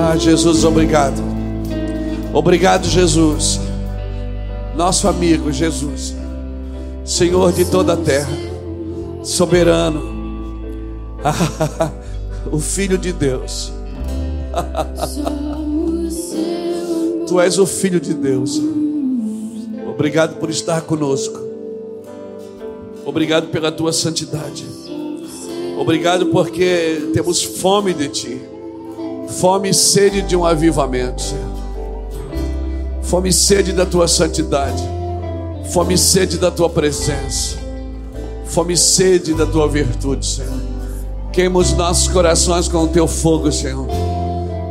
Ah, Jesus, obrigado. Obrigado, Jesus. Nosso amigo Jesus, Senhor de toda a terra, soberano, o Filho de Deus. Tu és o Filho de Deus. Obrigado por estar conosco. Obrigado pela tua santidade. Obrigado porque temos fome de ti. Fome e sede de um avivamento, Senhor. Fome e sede da tua santidade. Fome e sede da tua presença. Fome e sede da tua virtude, Senhor. Queima os nossos corações com o teu fogo, Senhor.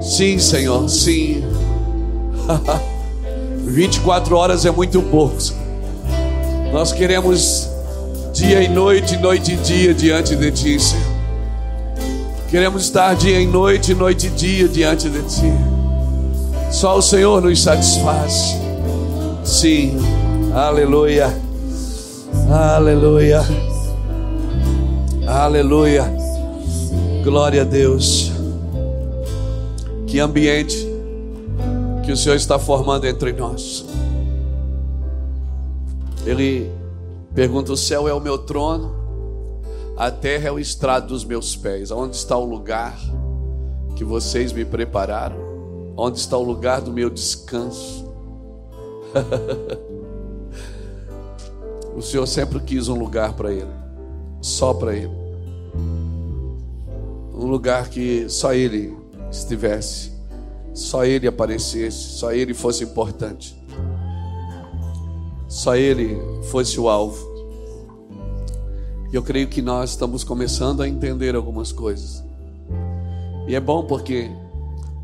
Sim, Senhor, sim. 24 horas é muito pouco. Nós queremos dia e noite, noite e dia diante de Ti, Senhor. Queremos estar dia e noite, noite e dia diante de Ti. Só o Senhor nos satisfaz. Sim, aleluia, aleluia, aleluia. Glória a Deus. Que ambiente que o Senhor está formando entre nós. Ele pergunta: O céu é o meu trono, a terra é o estrado dos meus pés. Onde está o lugar que vocês me prepararam? Onde está o lugar do meu descanso? o Senhor sempre quis um lugar para Ele, só para Ele. Um lugar que só Ele estivesse só ele aparecesse, só ele fosse importante, só ele fosse o alvo. E eu creio que nós estamos começando a entender algumas coisas. E é bom porque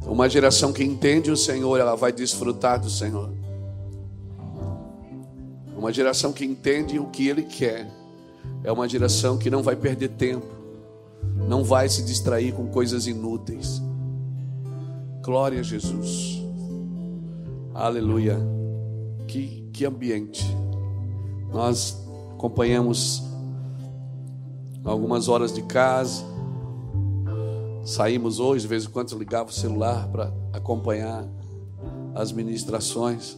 uma geração que entende o Senhor, ela vai desfrutar do Senhor. Uma geração que entende o que Ele quer, é uma geração que não vai perder tempo, não vai se distrair com coisas inúteis Glória a Jesus. Aleluia. Que, que ambiente. Nós acompanhamos algumas horas de casa. Saímos hoje, de vez em quando ligava o celular para acompanhar as ministrações.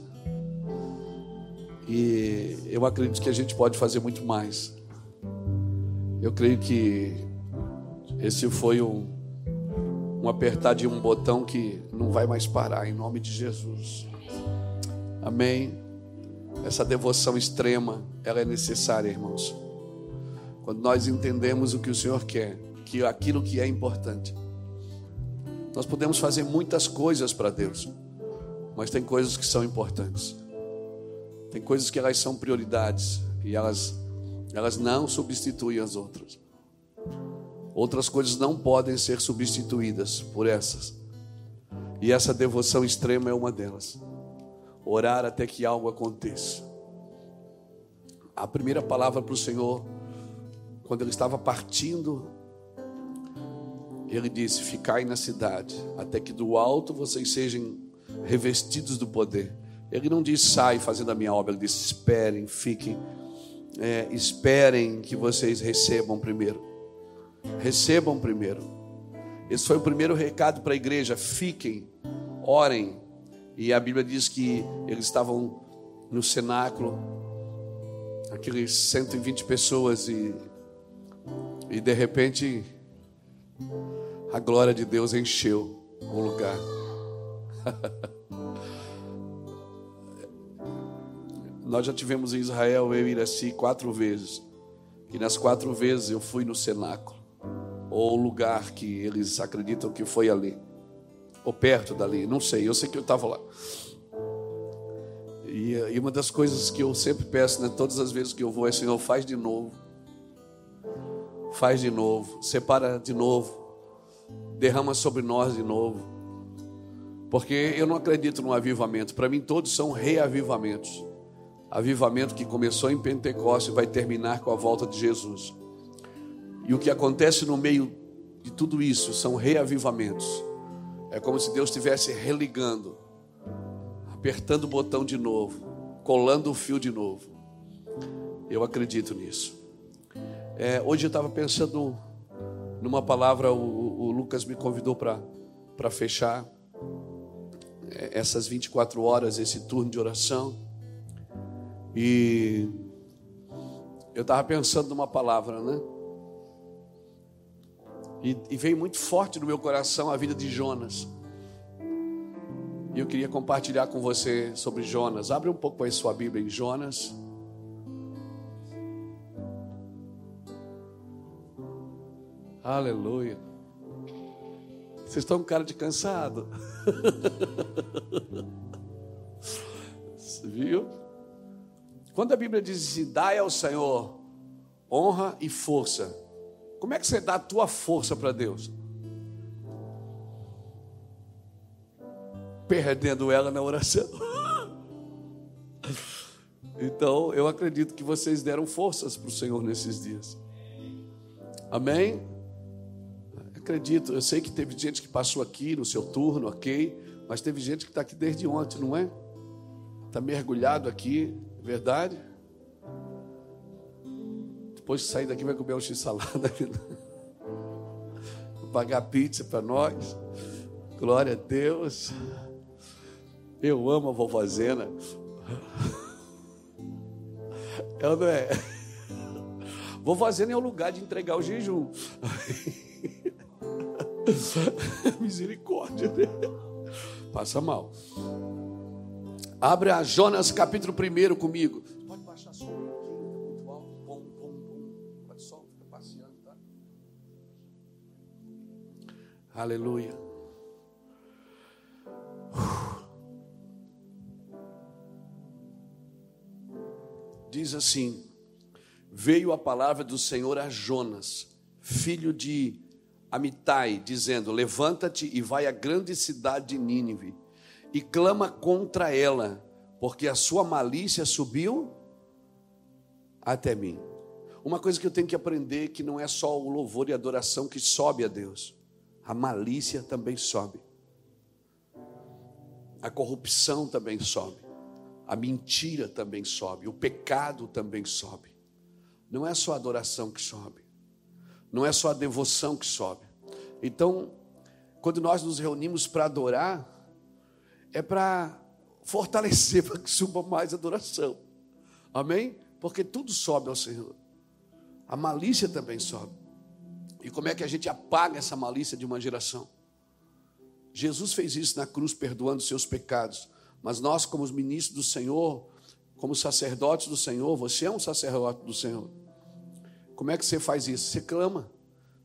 E eu acredito que a gente pode fazer muito mais. Eu creio que esse foi um, um apertar de um botão que não vai mais parar, em nome de Jesus. Amém. Essa devoção extrema, ela é necessária, irmãos. Quando nós entendemos o que o Senhor quer, que aquilo que é importante. Nós podemos fazer muitas coisas para Deus, mas tem coisas que são importantes. Tem coisas que elas são prioridades e elas elas não substituem as outras. Outras coisas não podem ser substituídas por essas. E essa devoção extrema é uma delas. Orar até que algo aconteça. A primeira palavra para o Senhor, quando ele estava partindo, ele disse: Ficai na cidade, até que do alto vocês sejam revestidos do poder. Ele não disse: Sai fazendo a minha obra, ele disse: Esperem, fiquem, é, esperem que vocês recebam primeiro. Recebam primeiro. Esse foi o primeiro recado para a igreja. Fiquem, orem. E a Bíblia diz que eles estavam no cenáculo, aqueles 120 pessoas, e, e de repente a glória de Deus encheu o lugar. Nós já tivemos em Israel, eu e Iraci, quatro vezes. E nas quatro vezes eu fui no cenáculo ou o lugar que eles acreditam que foi ali, ou perto dali, não sei, eu sei que eu estava lá. E, e, uma das coisas que eu sempre peço, né, todas as vezes que eu vou, é Senhor, faz de novo, faz de novo, separa de novo, derrama sobre nós de novo, porque eu não acredito no avivamento, para mim todos são reavivamentos. Avivamento que começou em Pentecostes e vai terminar com a volta de Jesus. E o que acontece no meio de tudo isso são reavivamentos. É como se Deus estivesse religando, apertando o botão de novo, colando o fio de novo. Eu acredito nisso. É, hoje eu estava pensando numa palavra, o, o Lucas me convidou para fechar. é, essas 24 horas, esse turno de oração. E eu estava pensando numa palavra, né? E, e, veio muito forte no meu coração a vida de Jonas. E eu queria compartilhar com você sobre Jonas. Abre um pouco aí sua Bíblia em Jonas. Aleluia. Vocês estão com cara de cansado. Viu? Quando a Bíblia diz dai ao Senhor honra e força. Como é que você dá a tua força para Deus? Perdendo ela na oração. Então, eu acredito que vocês deram forças para o Senhor nesses dias. Amém? Acredito, eu sei que teve gente que passou aqui no seu turno, ok, mas teve gente que está aqui desde ontem, não é? Está mergulhado aqui, é verdade? Depois de sair daqui, vai comer um x-salada. Pagar pizza para nós. Glória a Deus. Eu amo a vovó Zena. Ela não é. Vovó Zena é o lugar de entregar o jejum. Misericórdia. Passa mal. Abre a Jonas capítulo 1 comigo. Pode baixar só um pouquinho, tá muito alto. Bom, bom, bom. Pode só ficar passeando, tá? Aleluia. Diz assim: Veio a palavra do Senhor a Jonas, filho de Amitai, dizendo: Levanta-te e vai à grande cidade de Nínive e clama contra ela, porque a sua malícia subiu até mim. Uma coisa que eu tenho que aprender que não é só o louvor e a adoração que sobe a Deus. A malícia também sobe. A corrupção também sobe. A mentira também sobe. O pecado também sobe. Não é só a adoração que sobe. Não é só a devoção que sobe. Então, quando nós nos reunimos para adorar, é para fortalecer, para que suba mais adoração. Amém? Porque tudo sobe ao Senhor. A malícia também sobe. E como é que a gente apaga essa malícia de uma geração? Jesus fez isso na cruz, perdoando seus pecados. Mas nós, como os ministros do Senhor, como sacerdotes do Senhor, você é um sacerdote do Senhor. Como é que você faz isso? Você clama,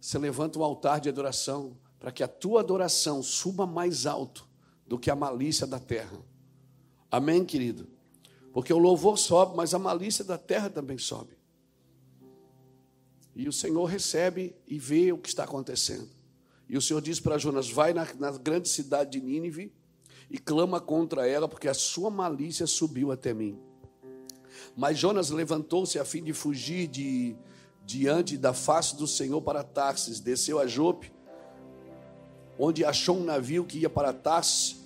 você levanta um altar de adoração, para que a tua adoração suba mais alto do que a malícia da terra. Amém, querido? Porque o louvor sobe, mas a malícia da terra também sobe. E o Senhor recebe e vê o que está acontecendo. E o Senhor diz para Jonas: vai na, na grande cidade de Nínive e clama contra ela, porque a sua malícia subiu até mim. Mas Jonas levantou-se a fim de fugir de diante da face do Senhor para Tarsis, desceu a Jope, onde achou um navio que ia para Tarsis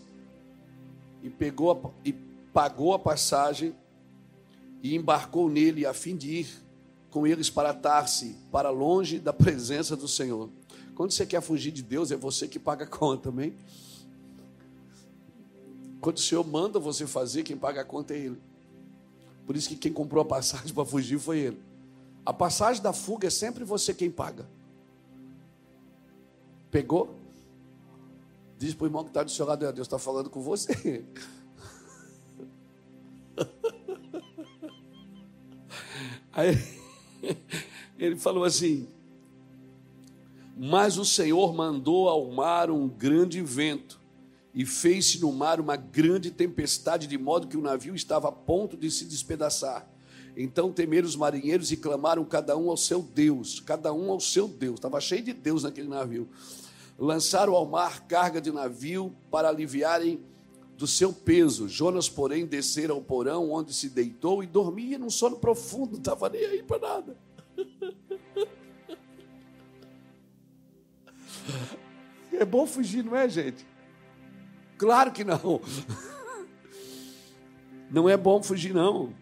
e pegou a, e pagou a passagem e embarcou nele a fim de ir com eles para Tarsis, para longe da presença do Senhor. Quando você quer fugir de Deus, é você que paga a conta, amém? Quando o Senhor manda você fazer, quem paga a conta é Ele. Por isso que quem comprou a passagem para fugir foi Ele. A passagem da fuga é sempre você quem paga. Pegou? Diz para o irmão que está do seu lado, Deus está falando com você. Aí ele falou assim: Mas o Senhor mandou ao mar um grande vento, e fez-se no mar uma grande tempestade, de modo que o navio estava a ponto de se despedaçar. Então temeram os marinheiros e clamaram cada um ao seu Deus, cada um ao seu Deus. Estava cheio de Deus naquele navio. Lançaram ao mar carga de navio para aliviarem do seu peso. Jonas, porém, descera ao porão onde se deitou e dormia num sono profundo, não estava nem aí para nada. É bom fugir, não é, gente? Claro que não. Não é bom fugir, não.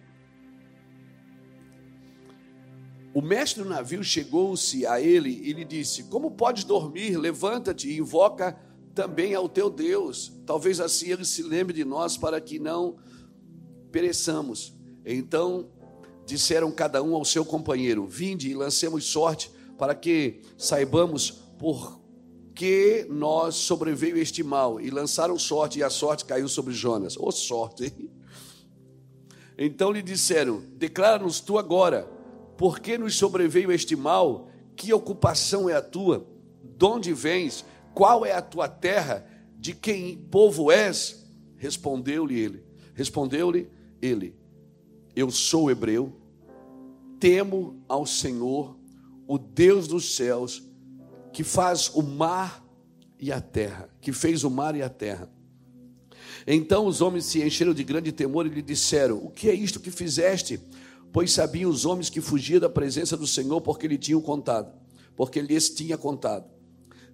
O mestre do navio chegou-se a ele e lhe disse: Como podes dormir? Levanta-te e invoca também ao teu Deus. Talvez assim ele se lembre de nós para que não pereçamos. Então disseram cada um ao seu companheiro: Vinde e lancemos sorte, para que saibamos por que nós sobreveio este mal. E lançaram sorte, e a sorte caiu sobre Jonas. Ô oh, sorte? Então lhe disseram: Declara-nos tu agora, por que nos sobreveio este mal? Que ocupação é a tua? De onde vens? Qual é a tua terra? De quem povo és? Respondeu-lhe ele. Respondeu-lhe ele: Eu sou hebreu, temo ao Senhor, o Deus dos céus, que faz o mar e a terra, que fez o mar e a terra. Então os homens se encheram de grande temor e lhe disseram: O que é isto que fizeste? Pois sabiam os homens que fugia da presença do Senhor, porque lhe tinham contado, porque lhes tinha contado.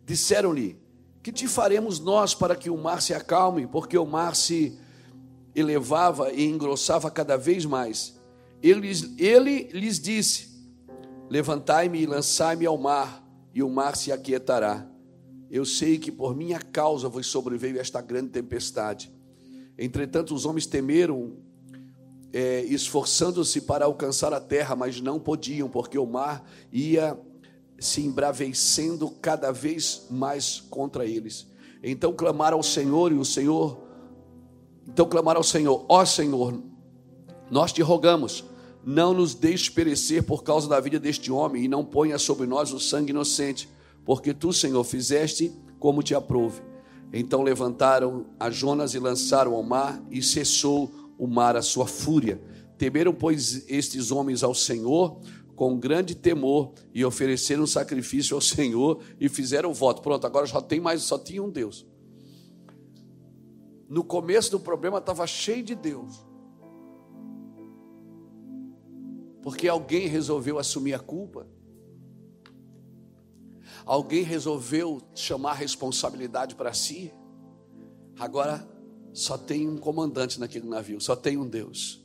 Disseram-lhe: Que te faremos nós para que o mar se acalme? Porque o mar se elevava e engrossava cada vez mais. Ele, ele lhes disse: Levantai-me e lançai-me ao mar, e o mar se aquietará. Eu sei que por minha causa vos sobreveio esta grande tempestade. Entretanto, os homens temeram, é, esforçando-se para alcançar a terra, mas não podiam, porque o mar ia se embravecendo cada vez mais contra eles. Então clamaram ao Senhor, e o Senhor, então clamaram ao Senhor: Ó Senhor, nós te rogamos, não nos deixe perecer por causa da vida deste homem, e não ponha sobre nós o sangue inocente, porque tu, Senhor, fizeste como te aprouve. Então levantaram a Jonas e lançaram ao mar, e cessou o mar a sua fúria. Temeram, pois, estes homens ao Senhor com grande temor e ofereceram sacrifício ao Senhor e fizeram voto. Pronto, agora só tem mais, só tinha um Deus. No começo do problema estava cheio de Deus. Porque alguém resolveu assumir a culpa. Alguém resolveu chamar a responsabilidade para si. Agora só tem um comandante naquele navio, só tem um Deus.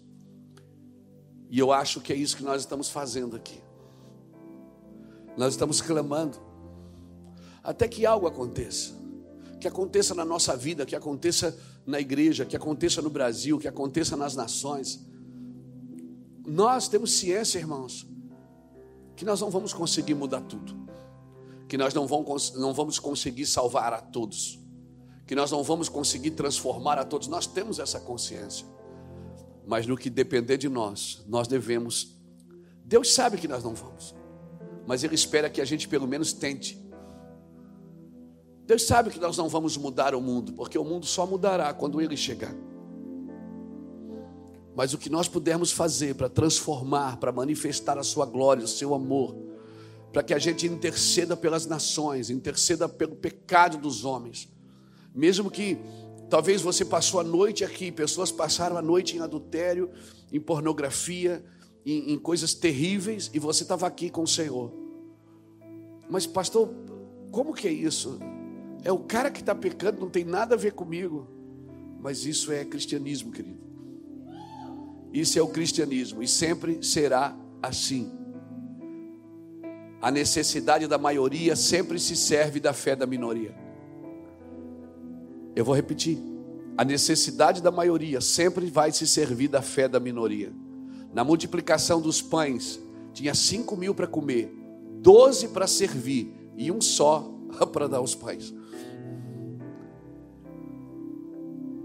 E eu acho que é isso que nós estamos fazendo aqui. Nós estamos clamando até que algo aconteça. Que aconteça na nossa vida, que aconteça na igreja, que aconteça no Brasil, que aconteça nas nações. Nós temos ciência, irmãos, que nós não vamos conseguir mudar tudo que nós não vamos, conseguir salvar a todos, que nós não vamos conseguir transformar a todos. Nós temos essa consciência, mas no que depender de nós, nós devemos. Deus sabe que nós não vamos, mas Ele espera que a gente pelo menos tente. Deus sabe que nós não vamos mudar o mundo, porque o mundo só mudará quando Ele chegar. Mas o que nós pudermos fazer para transformar, para manifestar a Sua glória, o Seu amor, para que a gente interceda pelas nações, interceda pelo pecado dos homens. Mesmo que talvez você passou a noite aqui, pessoas passaram a noite em adultério, em pornografia, em, em coisas terríveis, e você estava aqui com o Senhor. Mas, pastor, como que é isso? É o cara que está pecando, não tem nada a ver comigo. Mas isso é cristianismo, querido. Isso é o cristianismo e sempre será assim. A necessidade da maioria sempre se serve da fé da minoria. Eu vou repetir. A necessidade da maioria sempre vai se servir da fé da minoria. Na multiplicação dos pães, tinha cinco mil para comer, doze para servir e um só para dar os pães.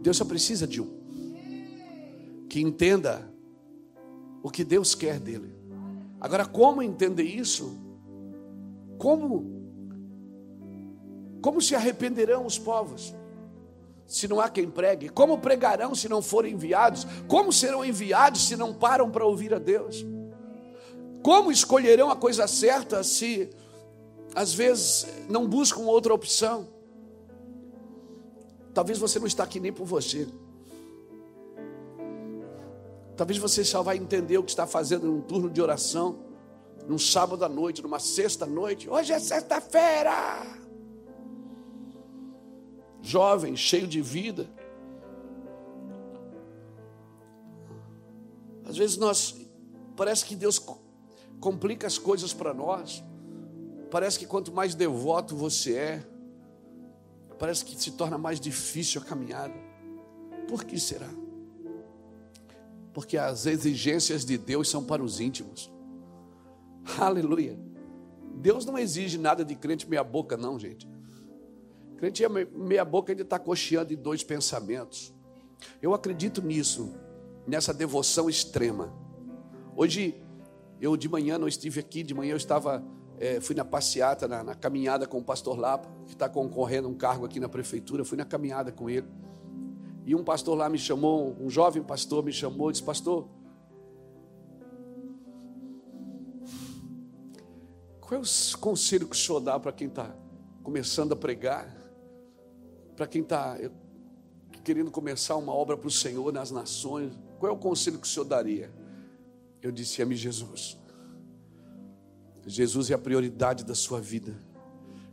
Deus só precisa de um que entenda o que Deus quer dele. Agora, como entender isso? Como como se arrependerão os povos se não há quem pregue? Como pregarão se não forem enviados? Como serão enviados se não param para ouvir a Deus? Como escolherão a coisa certa se às vezes não buscam outra opção? Talvez você não está aqui nem por você. Talvez você só vai entender o que está fazendo num turno de oração num sábado à noite, numa sexta noite. Hoje é sexta-feira. Jovem, cheio de vida. Às vezes nós parece que Deus complica as coisas para nós. Parece que quanto mais devoto você é, parece que se torna mais difícil a caminhada. Por que será? Porque as exigências de Deus são para os íntimos. Aleluia. Deus não exige nada de crente meia boca, não, gente. Crente meia boca ainda está cocheando em dois pensamentos. Eu acredito nisso, nessa devoção extrema. Hoje, eu de manhã não estive aqui, de manhã eu estava, é, fui na passeata, na, na, caminhada com o pastor Lapa, que está concorrendo um cargo aqui na prefeitura, fui na caminhada com ele. E um pastor lá me chamou, um jovem pastor me chamou, disse, pastor, qual é o conselho que o senhor dá para quem está começando a pregar? Para quem está querendo começar uma obra para o Senhor nas nações? Qual é o conselho que o senhor daria? Eu disse: Ame Jesus. Jesus é a prioridade da sua vida.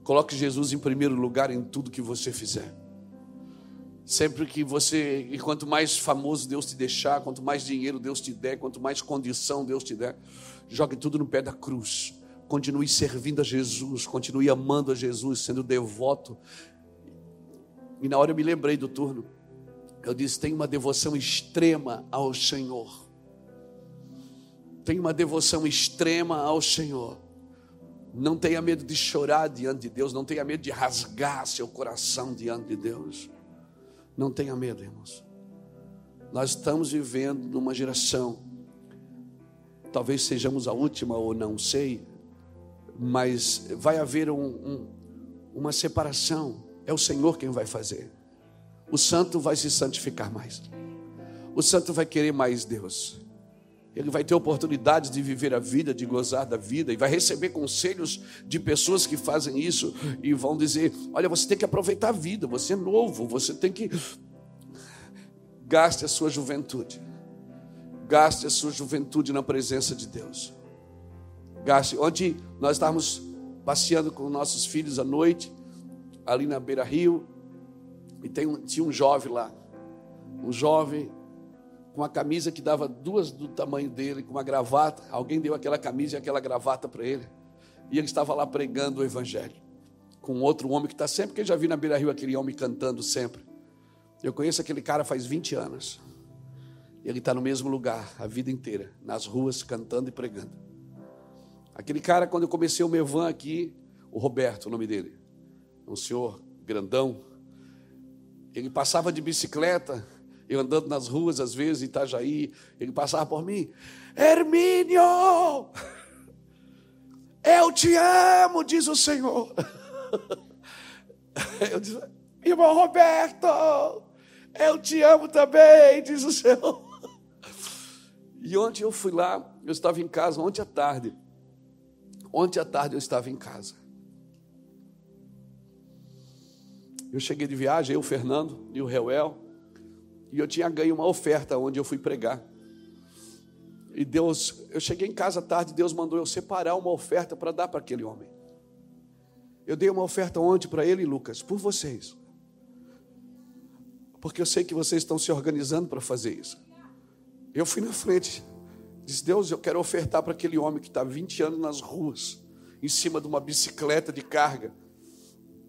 Coloque Jesus em primeiro lugar em tudo que você fizer. Sempre que você, e quanto mais famoso Deus te deixar, quanto mais dinheiro Deus te der, quanto mais condição Deus te der, jogue tudo no pé da cruz. Continue servindo a Jesus, continue amando a Jesus, sendo devoto. E na hora eu me lembrei do turno. Eu disse: tem uma devoção extrema ao Senhor. Tem uma devoção extrema ao Senhor. Não tenha medo de chorar diante de Deus, não tenha medo de rasgar seu coração diante de Deus. Não tenha medo, irmãos. Nós estamos vivendo numa geração, talvez sejamos a última ou não sei, mas vai haver um, um, uma separação. É o Senhor quem vai fazer. O santo vai se santificar mais. O santo vai querer mais Deus. Ele vai ter oportunidade de viver a vida, de gozar da vida, e vai receber conselhos de pessoas que fazem isso e vão dizer: Olha, você tem que aproveitar a vida, você é novo, você tem que. Gaste a sua juventude, gaste a sua juventude na presença de Deus. Gaste. Ontem nós estávamos passeando com nossos filhos à noite, ali na beira rio, e tem um, tinha um jovem lá, um jovem com uma camisa que dava duas do tamanho dele, com uma gravata. Alguém deu aquela camisa e aquela gravata para ele. E ele estava lá pregando o evangelho. Com outro homem que está sempre, quem já viu na Beira Rio aquele homem cantando sempre. Eu conheço aquele cara faz 20 anos. Ele está no mesmo lugar a vida inteira, nas ruas, cantando e pregando. Aquele cara, quando eu comecei o meu van aqui, o Roberto, o nome dele, um senhor grandão, ele passava de bicicleta eu andando nas ruas, às vezes, em Itajaí, ele passava por mim. Hermínio! Eu te amo, diz o Senhor. Eu disse, irmão Roberto, eu te amo também, diz o Senhor. E ontem eu fui lá, eu estava em casa, ontem à tarde. Ontem à tarde eu estava em casa. Eu cheguei de viagem, eu, o Fernando e o Reuel. E eu tinha ganho uma oferta onde eu fui pregar. E Deus, eu cheguei em casa tarde, Deus mandou eu separar uma oferta para dar para aquele homem. Eu dei uma oferta ontem para ele, Lucas, por vocês. Porque eu sei que vocês estão se organizando para fazer isso. Eu fui na frente, disse: Deus, eu quero ofertar para aquele homem que está 20 anos nas ruas, em cima de uma bicicleta de carga,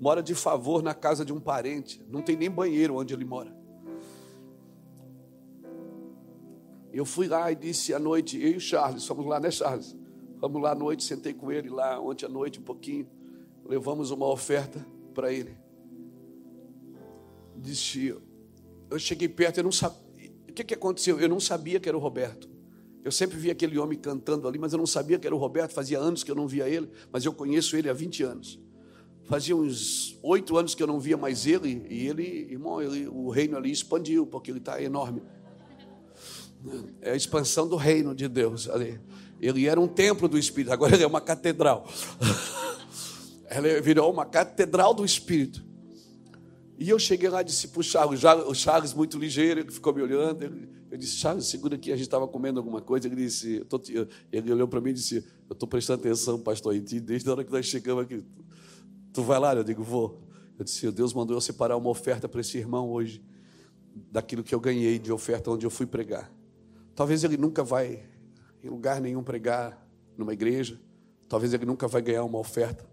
mora de favor na casa de um parente, não tem nem banheiro onde ele mora. Eu fui lá e disse à noite, eu e o Charles, fomos lá, né, Charles? Fomos lá à noite, sentei com ele lá ontem à noite um pouquinho, levamos uma oferta para ele. Disse, eu cheguei perto, eu não sabia. O que, que aconteceu? Eu não sabia que era o Roberto. Eu sempre via aquele homem cantando ali, mas eu não sabia que era o Roberto. Fazia anos que eu não via ele, mas eu conheço ele há 20 anos. Fazia uns oito anos que eu não via mais ele, e ele, irmão, ele, o reino ali expandiu, porque ele está enorme. É a expansão do reino de Deus ali. Ele era um templo do Espírito, agora ele é uma catedral. Ele virou uma catedral do Espírito. E eu cheguei lá e disse para o Charles, o Charles muito ligeiro, ele ficou me olhando. Ele, eu disse, Charles, segura aqui, a gente estava comendo alguma coisa. Ele disse, ele olhou para mim e disse, eu estou prestando atenção, pastor, em ti, desde a hora que nós chegamos aqui. Tu vai lá? Eu digo, vou. Eu disse, Deus mandou eu separar uma oferta para esse irmão hoje, daquilo que eu ganhei de oferta onde eu fui pregar. Talvez ele nunca vai em lugar nenhum pregar numa igreja. Talvez ele nunca vai ganhar uma oferta.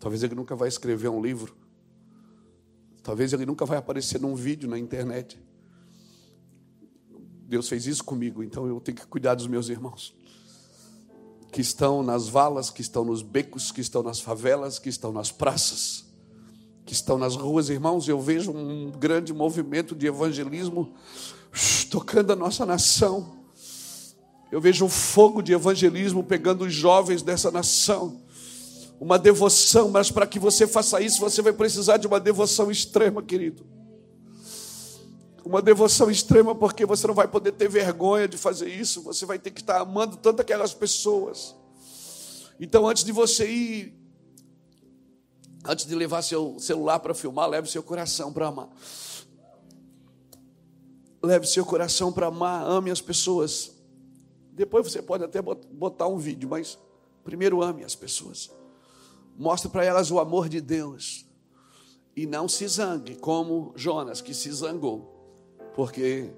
Talvez ele nunca vai escrever um livro. Talvez ele nunca vai aparecer num vídeo na internet. Deus fez isso comigo, então eu tenho que cuidar dos meus irmãos. Que estão nas valas, que estão nos becos, que estão nas favelas, que estão nas praças, que estão nas ruas, irmãos. Eu vejo um grande movimento de evangelismo tocando a nossa nação. Eu vejo um fogo de evangelismo pegando os jovens dessa nação. Uma devoção, mas para que você faça isso, você vai precisar de uma devoção extrema, querido. Uma devoção extrema, porque você não vai poder ter vergonha de fazer isso, você vai ter que estar amando tanto aquelas pessoas. Então, antes de você ir, antes de levar seu celular para filmar, leve seu coração para amar. Leve seu coração para amar, ame as pessoas. Depois você pode até botar um vídeo, mas primeiro ame as pessoas. Mostre para elas o amor de Deus. E não se zangue, como Jonas, que se zangou, porque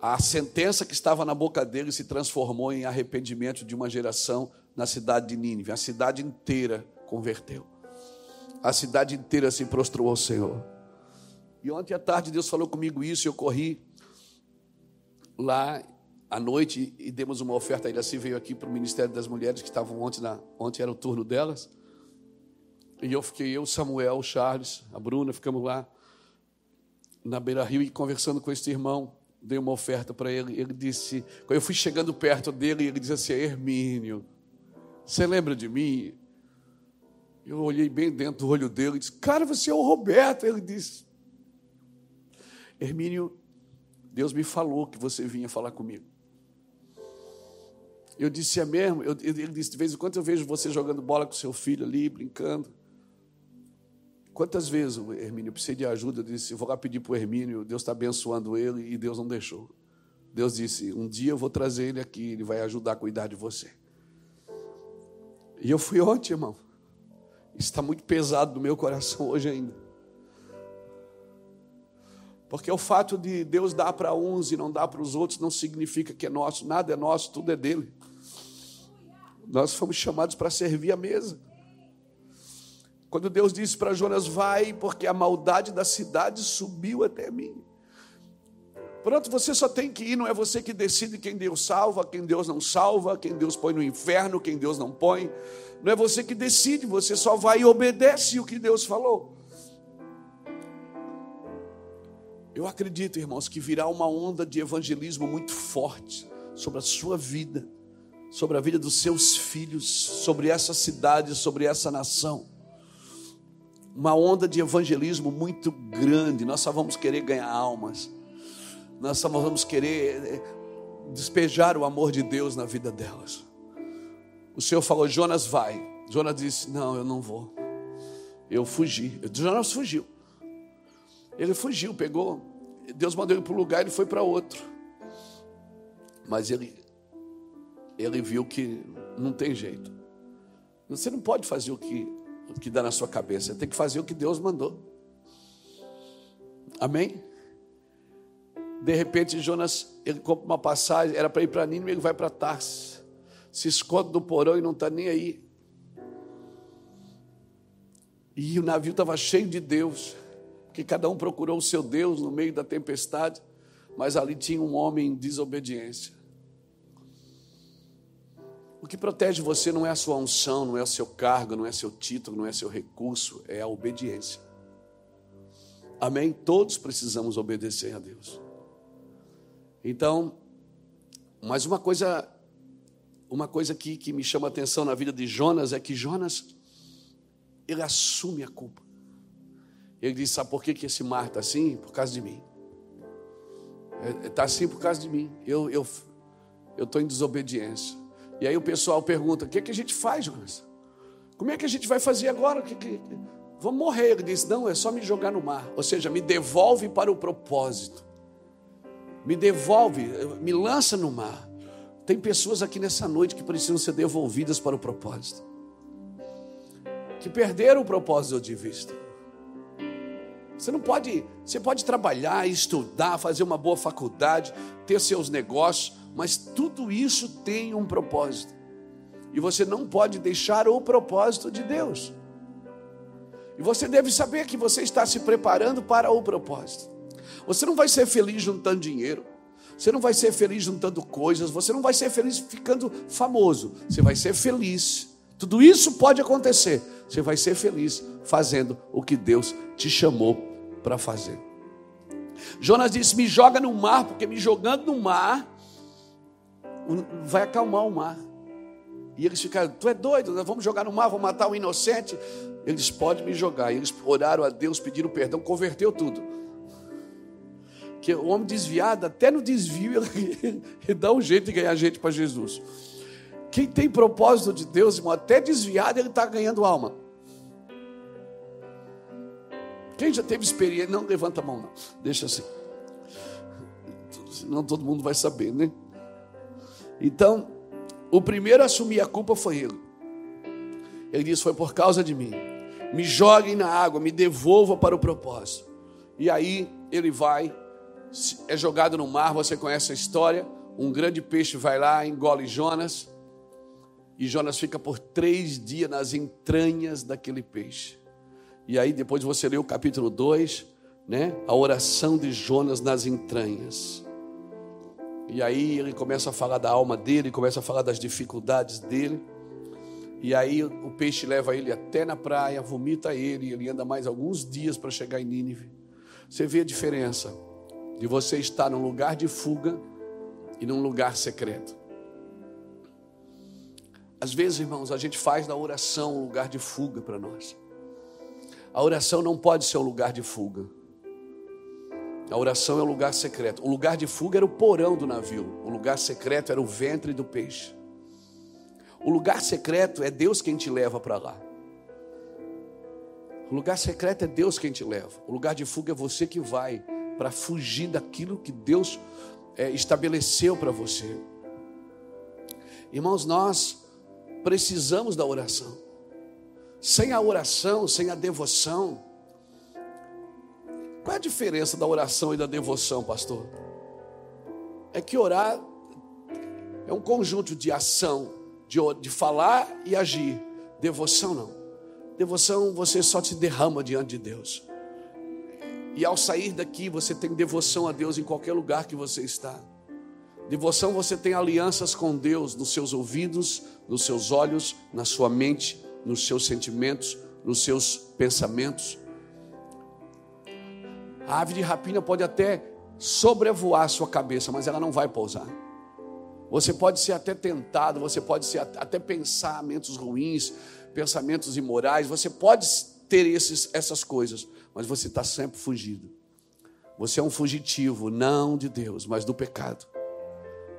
a sentença que estava na boca dele se transformou em arrependimento de uma geração na cidade de Nínive. A cidade inteira converteu. A cidade inteira se prostrou ao Senhor. E ontem à tarde Deus falou comigo isso, eu corri lá à noite e demos uma oferta. A Iraci veio aqui para o Ministério das Mulheres, que estavam ontem, na, ontem era o turno delas. E eu fiquei, eu, Samuel, Charles, a Bruna, ficamos lá na Beira Rio e conversando com esse irmão. Dei uma oferta para ele. Ele disse, quando eu fui chegando perto dele, ele disse assim: Hermínio, você lembra de mim? Eu olhei bem dentro do olho dele e disse: Cara, você é o Roberto. Ele disse: Hermínio, Deus me falou que você vinha falar comigo. Eu disse: É mesmo? Ele disse: De vez em quando eu vejo você jogando bola com seu filho ali, brincando. Quantas vezes, Hermínio, eu precisei de ajuda? Eu disse, vou lá pedir para o Hermínio, Deus está abençoando ele e Deus não deixou. Deus disse, um dia eu vou trazer ele aqui, ele vai ajudar a cuidar de você. E eu fui ontem, irmão. Está muito pesado no meu coração hoje ainda. Porque o fato de Deus dar para uns e não dar para os outros não significa que é nosso, nada é nosso, tudo é dele. Nós fomos chamados para servir a mesa. Quando Deus disse para Jonas: Vai, porque a maldade da cidade subiu até mim. Pronto, você só tem que ir, não é você que decide quem Deus salva, quem Deus não salva, quem Deus põe no inferno, quem Deus não põe. Não é você que decide, você só vai e obedece o que Deus falou. Eu acredito, irmãos, que virá uma onda de evangelismo muito forte sobre a sua vida, sobre a vida dos seus filhos, sobre essa cidade, sobre essa nação uma onda de evangelismo muito grande. Nós só vamos querer ganhar almas. Nós só vamos querer eh, despejar o amor de Deus na vida delas. O Senhor falou: Jonas vai. Jonas disse: Não, eu não vou. Eu fugi. Jonas fugiu. Ele fugiu, pegou. Deus mandou ele para um lugar, ele foi para outro. Mas ele, ele viu que não tem jeito. Você não pode fazer o que o que dá na sua cabeça. Tem que fazer o que Deus mandou. Amém? De repente, Jonas, ele compra uma passagem, era para ir para Nínive, ele vai para Tarsis. Se esconde no porão e não está nem aí. E o navio estava cheio de Deus, que cada um procurou o seu Deus no meio da tempestade, mas ali tinha um homem em desobediência. O que protege você não é a sua unção, não é o seu cargo, não é seu título, não é seu recurso, é a obediência. Amém? Todos precisamos obedecer a Deus. Então, mas uma coisa, uma coisa aqui que me chama a atenção na vida de Jonas é que Jonas, ele assume a culpa. Ele diz: Sabe por que, que esse mar está assim? Por causa de mim. Está é, assim por causa de mim. Eu estou eu em desobediência. E aí o pessoal pergunta: o que, é que a gente faz, Jonas? Como é que a gente vai fazer agora? Que, que, vamos morrer. Ele diz: não, é só me jogar no mar. Ou seja, me devolve para o propósito. Me devolve, me lança no mar. Tem pessoas aqui nessa noite que precisam ser devolvidas para o propósito. Que perderam o propósito de vista. Você não pode, você pode trabalhar, estudar, fazer uma boa faculdade, ter seus negócios, mas tudo isso tem um propósito. E você não pode deixar o propósito de Deus. E você deve saber que você está se preparando para o propósito. Você não vai ser feliz juntando dinheiro. Você não vai ser feliz juntando coisas. Você não vai ser feliz ficando famoso. Você vai ser feliz. Tudo isso pode acontecer. Você vai ser feliz fazendo o que Deus te chamou para fazer. Jonas disse: Me joga no mar, porque me jogando no mar vai acalmar o mar. E eles ficaram: Tu é doido? Nós vamos jogar no mar, vamos matar o inocente. Eles podem me jogar. E eles oraram a Deus, pediram perdão, converteu tudo. Que o homem desviado, até no desvio, ele, ele dá um jeito de ganhar gente para Jesus. Quem tem propósito de Deus, irmão, até desviado, ele está ganhando alma. Quem já teve experiência, não levanta a mão, não. Deixa assim. Senão todo mundo vai saber, né? Então, o primeiro a assumir a culpa foi ele. Ele disse: Foi por causa de mim. Me joguem na água, me devolva para o propósito. E aí ele vai, é jogado no mar. Você conhece a história. Um grande peixe vai lá, engole Jonas. E Jonas fica por três dias nas entranhas daquele peixe. E aí depois você lê o capítulo 2, né? A oração de Jonas nas entranhas. E aí ele começa a falar da alma dele, começa a falar das dificuldades dele. E aí o peixe leva ele até na praia, vomita ele, ele anda mais alguns dias para chegar em Nínive. Você vê a diferença de você estar num lugar de fuga e num lugar secreto. Às vezes, irmãos, a gente faz da oração um lugar de fuga para nós. A oração não pode ser um lugar de fuga. A oração é o lugar secreto. O lugar de fuga era o porão do navio. O lugar secreto era o ventre do peixe. O lugar secreto é Deus quem te leva para lá. O lugar secreto é Deus quem te leva. O lugar de fuga é você que vai para fugir daquilo que Deus é, estabeleceu para você. Irmãos, nós precisamos da oração. Sem a oração, sem a devoção. Qual é a diferença da oração e da devoção, pastor? É que orar é um conjunto de ação, de, de falar e agir. Devoção não. Devoção você só se derrama diante de Deus. E ao sair daqui, você tem devoção a Deus em qualquer lugar que você está. Devoção você tem alianças com Deus nos seus ouvidos, nos seus olhos, na sua mente, nos seus sentimentos, nos seus pensamentos. A ave de rapina pode até sobrevoar a sua cabeça, mas ela não vai pousar. Você pode ser até tentado, você pode ser até pensamentos ruins, pensamentos imorais, você pode ter esses, essas coisas, mas você está sempre fugido. Você é um fugitivo, não de Deus, mas do pecado.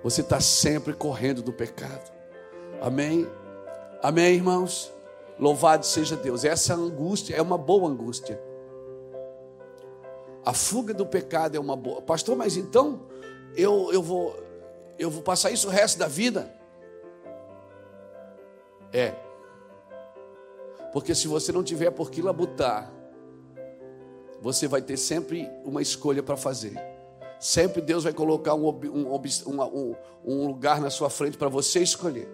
Você está sempre correndo do pecado. Amém? Amém, irmãos? Louvado seja Deus. Essa angústia é uma boa angústia. A fuga do pecado é uma boa. Pastor, mas então eu, eu vou eu vou passar isso o resto da vida? É. Porque se você não tiver por que labutar, você vai ter sempre uma escolha para fazer. Sempre Deus vai colocar um, um, um, um lugar na sua frente para você escolher.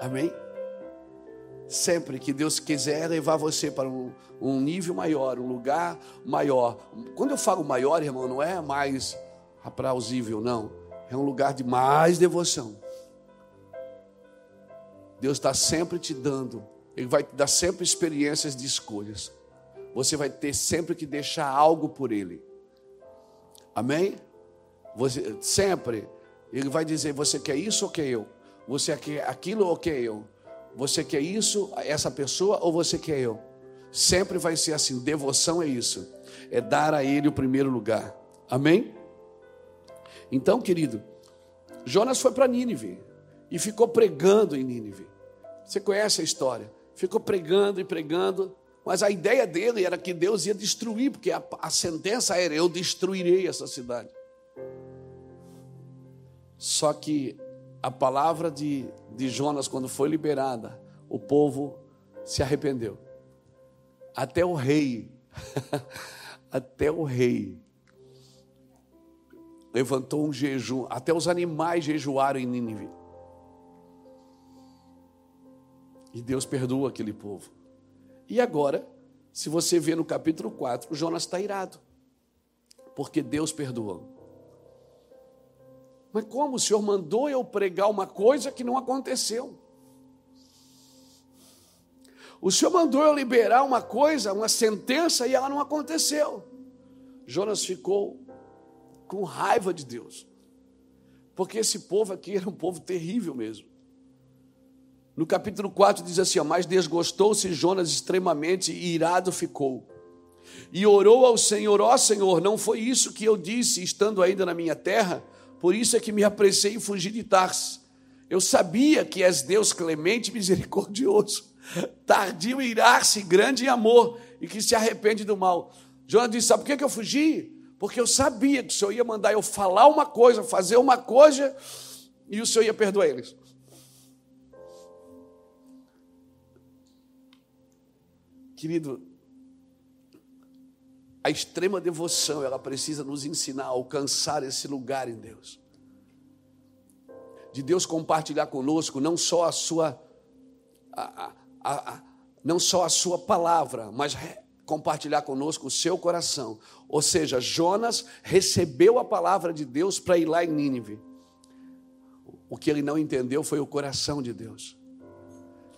Amém? Sempre que Deus quiser levar você para um, um, nível maior, um lugar maior. Quando eu falo maior, irmão, não é mais aplausível, não. É um lugar de mais devoção. Deus está sempre te dando, Ele vai te dar sempre experiências de escolhas. Você vai ter sempre que deixar algo por Ele. Amém? Você, sempre. Ele vai dizer: Você quer isso ou quer eu? Você quer aquilo ou quer eu? Você quer isso, essa pessoa ou você quer eu? Sempre vai ser assim. Devoção é isso. É dar a Ele o primeiro lugar. Amém? Então, querido, Jonas foi para Nínive e ficou pregando em Nínive. Você conhece a história? Ficou pregando e pregando, mas a ideia dele era que Deus ia destruir, porque a, a sentença era: eu destruirei essa cidade. Só que a palavra de, de Jonas, quando foi liberada, o povo se arrependeu. Até o rei, até o rei, levantou um jejum, até os animais jejuaram em Nínive. E Deus perdoa aquele povo. E agora, se você vê no capítulo 4, Jonas está irado, porque Deus perdoou. Mas como o Senhor mandou eu pregar uma coisa que não aconteceu? O Senhor mandou eu liberar uma coisa, uma sentença, e ela não aconteceu. Jonas ficou com raiva de Deus, porque esse povo aqui era um povo terrível mesmo. No capítulo 4 diz assim: Mas desgostou-se Jonas extremamente e irado ficou. E orou ao Senhor: Ó Senhor, não foi isso que eu disse, estando ainda na minha terra? Por isso é que me apressei em fugir de Tarsis. Eu sabia que és Deus clemente e misericordioso tardio em irar-se, grande em amor, e que se arrepende do mal. Jonas disse: Sabe por que eu fugi? Porque eu sabia que o Senhor ia mandar eu falar uma coisa, fazer uma coisa, e o Senhor ia perdoar eles. Querido, a extrema devoção, ela precisa nos ensinar a alcançar esse lugar em Deus. De Deus compartilhar conosco não só a sua a, a, a, não só a sua palavra, mas compartilhar conosco o seu coração. Ou seja, Jonas recebeu a palavra de Deus para ir lá em Nínive. O que ele não entendeu foi o coração de Deus.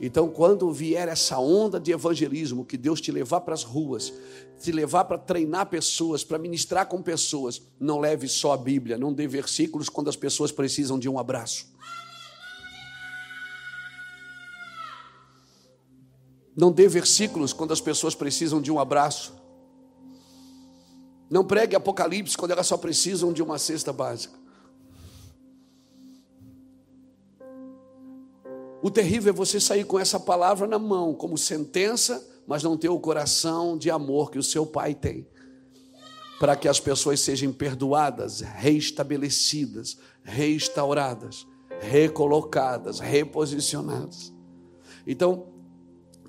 Então, quando vier essa onda de evangelismo, que Deus te levar para as ruas, te levar para treinar pessoas, para ministrar com pessoas, não leve só a Bíblia, não dê versículos quando as pessoas precisam de um abraço. Não dê versículos quando as pessoas precisam de um abraço. Não pregue Apocalipse quando elas só precisam de uma cesta básica. O terrível é você sair com essa palavra na mão, como sentença, mas não ter o coração de amor que o seu pai tem, para que as pessoas sejam perdoadas, reestabelecidas, restauradas, recolocadas, reposicionadas. Então,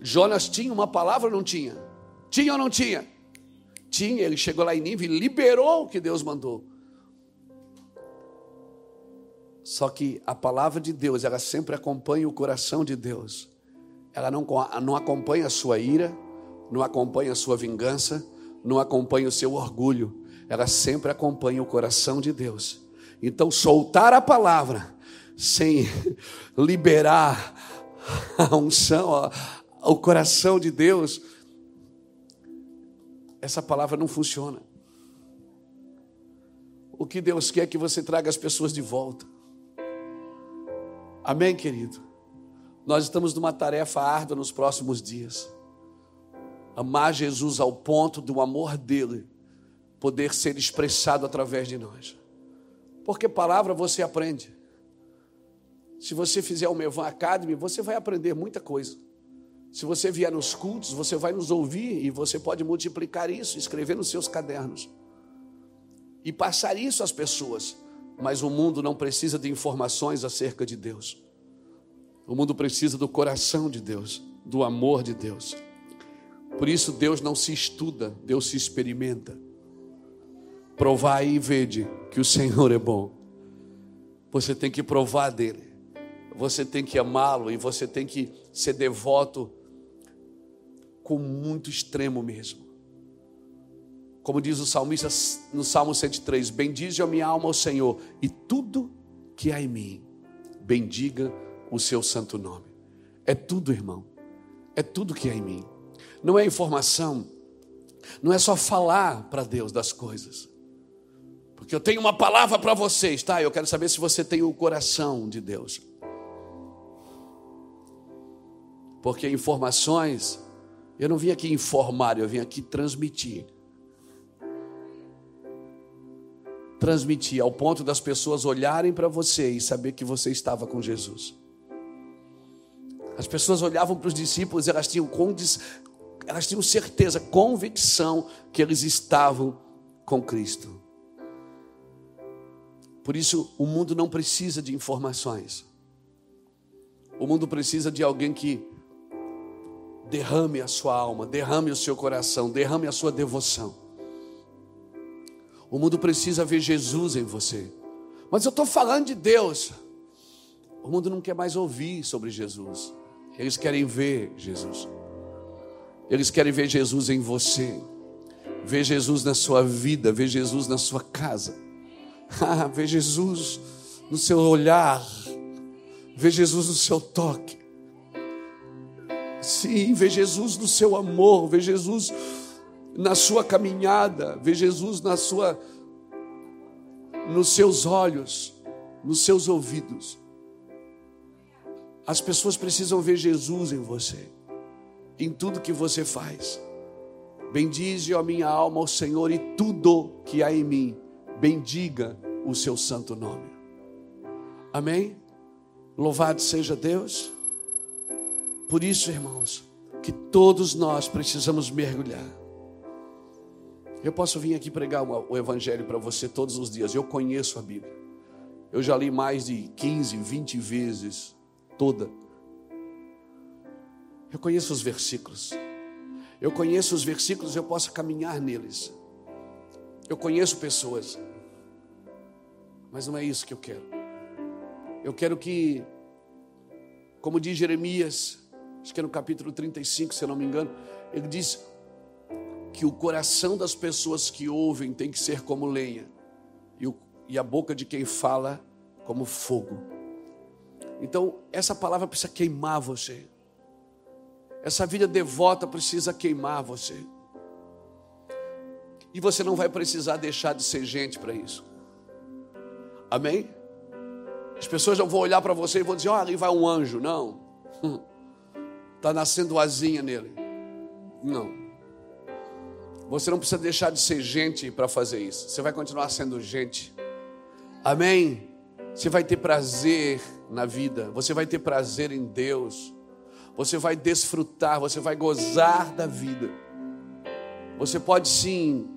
Jonas tinha uma palavra ou não tinha? Tinha ou não tinha? Tinha, ele chegou lá em Nínive e liberou o que Deus mandou. Só que a palavra de Deus, ela sempre acompanha o coração de Deus. Ela não, não acompanha a sua ira, não acompanha a sua vingança, não acompanha o seu orgulho. Ela sempre acompanha o coração de Deus. Então, soltar a palavra sem liberar a unção, o coração de Deus, essa palavra não funciona. O que Deus quer é que você traga as pessoas de volta. Amém, querido? Nós estamos numa tarefa árdua nos próximos dias. Amar Jesus ao ponto do amor dele poder ser expressado através de nós. Porque palavra você aprende. Se você fizer o Mevan Academy, você vai aprender muita coisa. Se você vier nos cultos, você vai nos ouvir e você pode multiplicar isso, escrever nos seus cadernos e passar isso às pessoas. Mas o mundo não precisa de informações acerca de Deus. O mundo precisa do coração de Deus, do amor de Deus. Por isso Deus não se estuda, Deus se experimenta. Provai e vede que o Senhor é bom. Você tem que provar dele. Você tem que amá-lo e você tem que ser devoto com muito extremo mesmo. Como diz o salmista no Salmo 103: Bendize a minha alma ao Senhor, e tudo que há em mim, bendiga o seu santo nome. É tudo, irmão, é tudo que há em mim. Não é informação, não é só falar para Deus das coisas. Porque eu tenho uma palavra para vocês, tá? Eu quero saber se você tem o coração de Deus. Porque informações eu não vim aqui informar, eu vim aqui transmitir. Transmitir ao ponto das pessoas olharem para você e saber que você estava com Jesus. As pessoas olhavam para os discípulos, elas tinham, elas tinham certeza, convicção que eles estavam com Cristo. Por isso, o mundo não precisa de informações. O mundo precisa de alguém que derrame a sua alma, derrame o seu coração, derrame a sua devoção. O mundo precisa ver Jesus em você. Mas eu estou falando de Deus. O mundo não quer mais ouvir sobre Jesus. Eles querem ver Jesus. Eles querem ver Jesus em você, ver Jesus na sua vida, ver Jesus na sua casa, ver Jesus no seu olhar, ver Jesus no seu toque. Sim, ver Jesus no seu amor, ver Jesus na sua caminhada, ver Jesus na sua nos seus olhos, nos seus ouvidos. As pessoas precisam ver Jesus em você, em tudo que você faz. Bendize a minha alma ao Senhor e tudo que há em mim, bendiga o seu santo nome. Amém? Louvado seja Deus. Por isso, irmãos, que todos nós precisamos mergulhar. Eu posso vir aqui pregar o Evangelho para você todos os dias. Eu conheço a Bíblia. Eu já li mais de 15, 20 vezes toda. Eu conheço os versículos. Eu conheço os versículos, eu posso caminhar neles. Eu conheço pessoas. Mas não é isso que eu quero. Eu quero que, como diz Jeremias, acho que é no capítulo 35, se eu não me engano, ele diz que o coração das pessoas que ouvem tem que ser como lenha, e, o, e a boca de quem fala como fogo. Então, essa palavra precisa queimar você. Essa vida devota precisa queimar você. E você não vai precisar deixar de ser gente para isso. Amém? As pessoas não vão olhar para você e vão dizer: Ó, oh, ali vai um anjo. Não. Está nascendo asinha nele. Não. Você não precisa deixar de ser gente para fazer isso. Você vai continuar sendo gente. Amém? Você vai ter prazer na vida. Você vai ter prazer em Deus. Você vai desfrutar. Você vai gozar da vida. Você pode sim.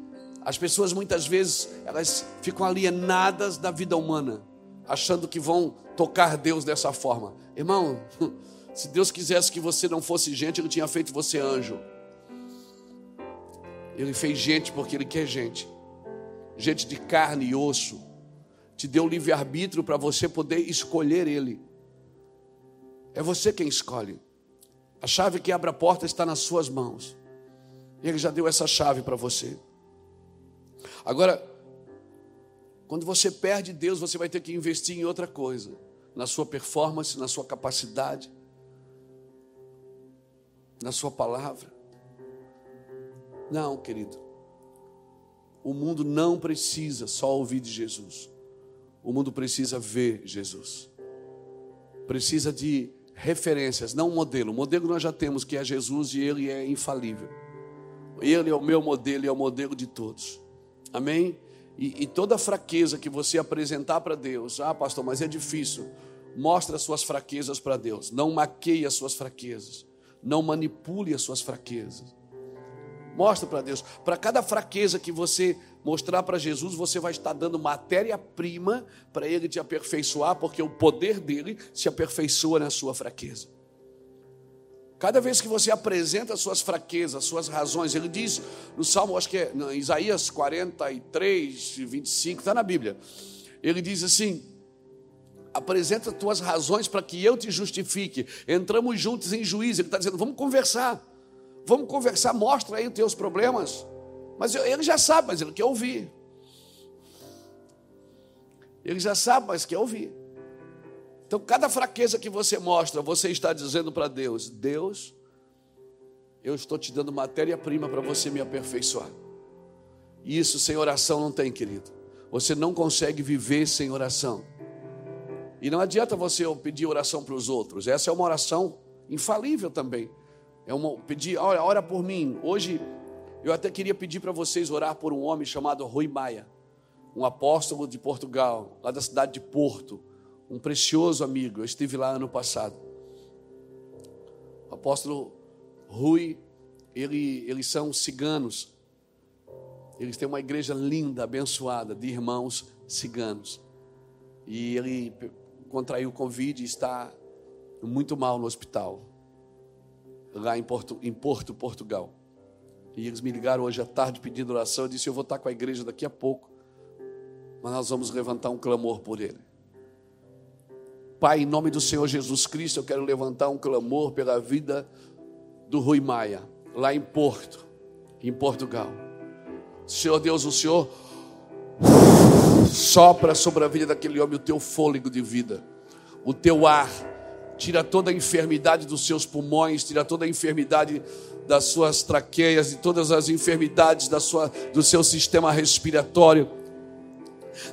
As pessoas muitas vezes elas ficam alienadas da vida humana achando que vão tocar Deus dessa forma. Irmão, se Deus quisesse que você não fosse gente, Ele tinha feito você anjo. Ele fez gente porque Ele quer gente, gente de carne e osso. Te deu livre-arbítrio para você poder escolher Ele. É você quem escolhe. A chave que abre a porta está nas suas mãos. E Ele já deu essa chave para você. Agora, quando você perde Deus, você vai ter que investir em outra coisa, na sua performance, na sua capacidade, na sua palavra. Não, querido. O mundo não precisa só ouvir de Jesus. O mundo precisa ver Jesus. Precisa de referências, não um modelo. O modelo nós já temos, que é Jesus, e ele é infalível. Ele é o meu modelo e é o modelo de todos. Amém? E, e toda fraqueza que você apresentar para Deus, ah, pastor, mas é difícil. Mostre as suas fraquezas para Deus. Não maqueie as suas fraquezas. Não manipule as suas fraquezas. Mostre para Deus. Para cada fraqueza que você mostrar para Jesus, você vai estar dando matéria-prima para Ele te aperfeiçoar, porque o poder dele se aperfeiçoa na sua fraqueza. Cada vez que você apresenta suas fraquezas, suas razões, ele diz no Salmo, acho que é no Isaías 43, 25, está na Bíblia. Ele diz assim: apresenta tuas razões para que eu te justifique. Entramos juntos em juízo. Ele está dizendo: vamos conversar, vamos conversar, mostra aí os teus problemas. Mas ele já sabe, mas ele quer ouvir. Ele já sabe, mas quer ouvir. Então, cada fraqueza que você mostra, você está dizendo para Deus: Deus, eu estou te dando matéria-prima para você me aperfeiçoar. E isso sem oração não tem, querido. Você não consegue viver sem oração. E não adianta você pedir oração para os outros. Essa é uma oração infalível também. É uma pedir, olha, ora por mim. Hoje eu até queria pedir para vocês orar por um homem chamado Rui Maia, um apóstolo de Portugal, lá da cidade de Porto um precioso amigo. Eu estive lá ano passado. O apóstolo Rui, ele, eles são ciganos. Eles têm uma igreja linda, abençoada, de irmãos ciganos. E ele contraiu Covid e está muito mal no hospital, lá em Porto, em Porto, Portugal. E eles me ligaram hoje à tarde pedindo oração. Eu disse: Eu vou estar com a igreja daqui a pouco, mas nós vamos levantar um clamor por ele. Pai, em nome do Senhor Jesus Cristo, eu quero levantar um clamor pela vida do Rui Maia, lá em Porto, em Portugal. Senhor Deus, o Senhor sopra sobre a vida daquele homem o teu fôlego de vida, o teu ar, tira toda a enfermidade dos seus pulmões, tira toda a enfermidade das suas traqueias, de todas as enfermidades da sua, do seu sistema respiratório.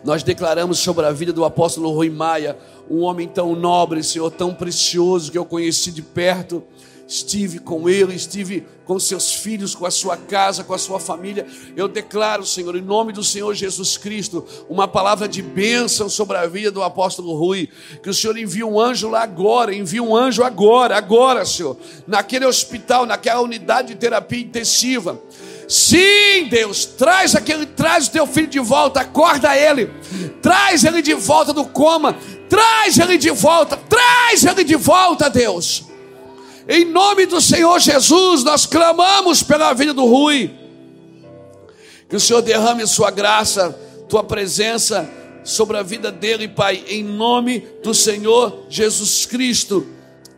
Nós declaramos sobre a vida do apóstolo Rui Maia, um homem tão nobre, Senhor, tão precioso que eu conheci de perto estive com ele, estive com seus filhos, com a sua casa, com a sua família. Eu declaro, Senhor, em nome do Senhor Jesus Cristo, uma palavra de bênção sobre a vida do apóstolo Rui. Que o Senhor envie um anjo lá agora, envie um anjo agora, agora, Senhor, naquele hospital, naquela unidade de terapia intensiva. Sim, Deus, traz aquele, traz o teu filho de volta, acorda ele, traz ele de volta do coma, traz ele de volta, traz ele de volta, Deus. Em nome do Senhor Jesus, nós clamamos pela vida do Rui. Que o Senhor derrame sua graça, tua presença sobre a vida dele, Pai, em nome do Senhor Jesus Cristo.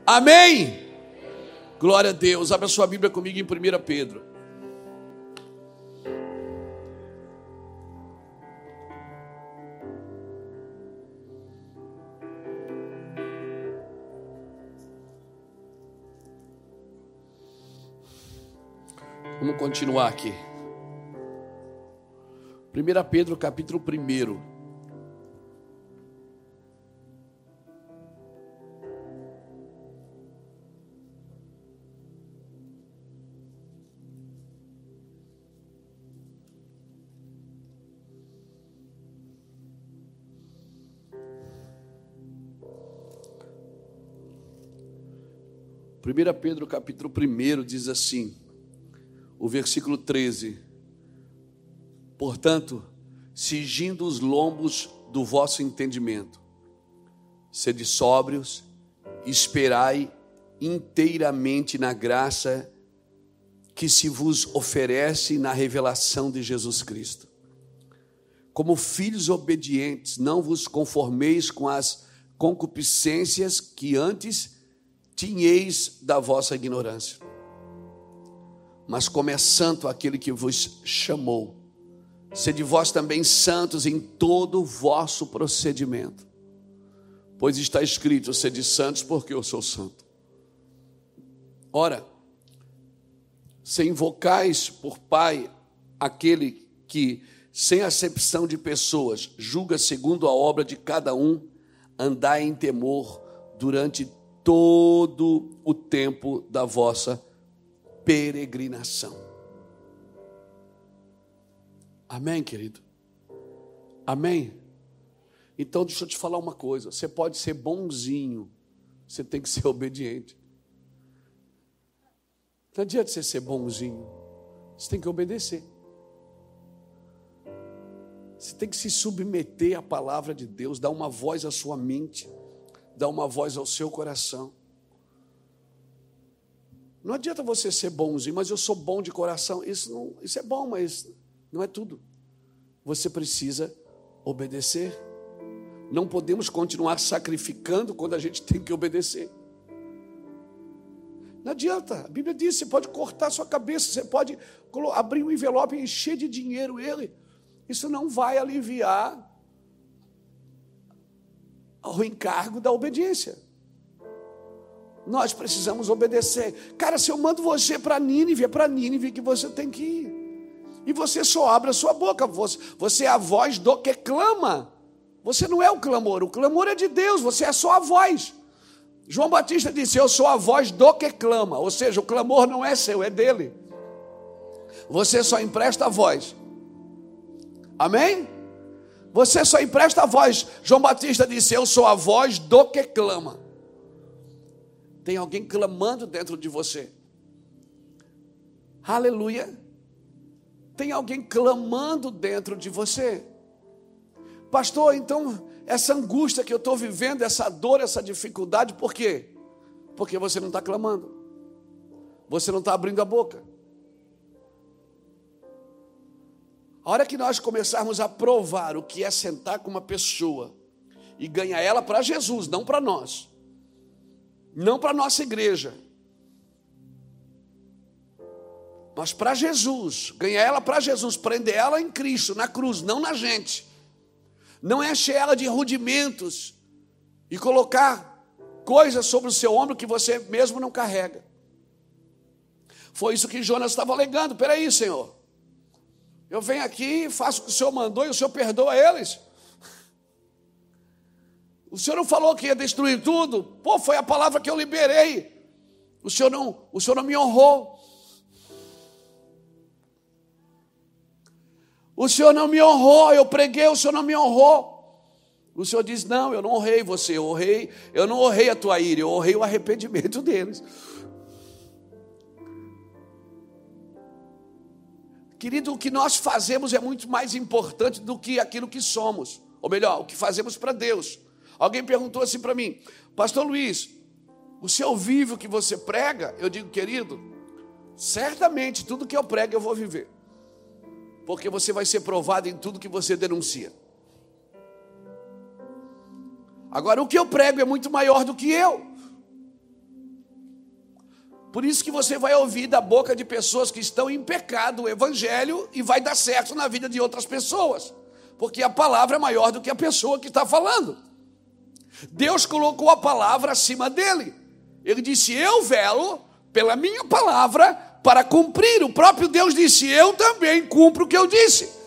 Amém. Glória a Deus. Abra sua Bíblia comigo em 1 Pedro. Vamos continuar aqui. 1 Pedro capítulo 1. Primeira Pedro capítulo 1 diz assim: o versículo 13. Portanto, sigindo os lombos do vosso entendimento, sede sóbrios, esperai inteiramente na graça que se vos oferece na revelação de Jesus Cristo. Como filhos obedientes, não vos conformeis com as concupiscências que antes tinhais da vossa ignorância mas como é santo aquele que vos chamou. Sede vós também santos em todo o vosso procedimento, pois está escrito: sede santos, porque eu sou santo. Ora, se invocais por Pai aquele que, sem acepção de pessoas, julga segundo a obra de cada um, andai em temor durante todo o tempo da vossa peregrinação. Amém, querido? Amém? Então, deixa eu te falar uma coisa: você pode ser bonzinho, você tem que ser obediente. Não adianta você ser bonzinho, você tem que obedecer. Você tem que se submeter à palavra de Deus, dar uma voz à sua mente, dar uma voz ao seu coração. Não adianta você ser bonzinho, mas eu sou bom de coração. Isso, não, isso é bom, mas não é tudo. Você precisa obedecer. Não podemos continuar sacrificando quando a gente tem que obedecer. Não adianta. A Bíblia diz: você pode cortar sua cabeça, você pode abrir um envelope e encher de dinheiro ele. Isso não vai aliviar o encargo da obediência. Nós precisamos obedecer. Cara, se eu mando você para Nínive, é para Nínive que você tem que ir. E você só abre a sua boca. Você, você é a voz do que clama. Você não é o clamor. O clamor é de Deus. Você é só a voz. João Batista disse: Eu sou a voz do que clama. Ou seja, o clamor não é seu, é dele. Você só empresta a voz. Amém? Você só empresta a voz. João Batista disse: Eu sou a voz do que clama. Tem alguém clamando dentro de você. Aleluia. Tem alguém clamando dentro de você. Pastor, então, essa angústia que eu estou vivendo, essa dor, essa dificuldade, por quê? Porque você não está clamando. Você não está abrindo a boca. A hora que nós começarmos a provar o que é sentar com uma pessoa e ganhar ela para Jesus, não para nós não para a nossa igreja. Mas para Jesus, ganhar ela para Jesus, prender ela em Cristo, na cruz, não na gente. Não é encher ela de rudimentos e colocar coisas sobre o seu ombro que você mesmo não carrega. Foi isso que Jonas estava alegando. Peraí, Senhor. Eu venho aqui, faço o que o Senhor mandou e o Senhor perdoa eles. O Senhor não falou que ia destruir tudo? Pô, foi a palavra que eu liberei. O Senhor não, o Senhor não me honrou. O Senhor não me honrou, eu preguei, o Senhor não me honrou. O Senhor diz: Não, eu não honrei você, eu honrei, eu não honrei a tua ira, eu honrei o arrependimento deles. Querido, o que nós fazemos é muito mais importante do que aquilo que somos, ou melhor, o que fazemos para Deus. Alguém perguntou assim para mim, Pastor Luiz, o seu vive o que você prega? Eu digo, querido, certamente tudo que eu prego eu vou viver porque você vai ser provado em tudo que você denuncia. Agora, o que eu prego é muito maior do que eu. Por isso que você vai ouvir da boca de pessoas que estão em pecado o evangelho e vai dar certo na vida de outras pessoas, porque a palavra é maior do que a pessoa que está falando. Deus colocou a palavra acima dele. Ele disse: Eu velo pela minha palavra para cumprir. O próprio Deus disse: Eu também cumpro o que eu disse.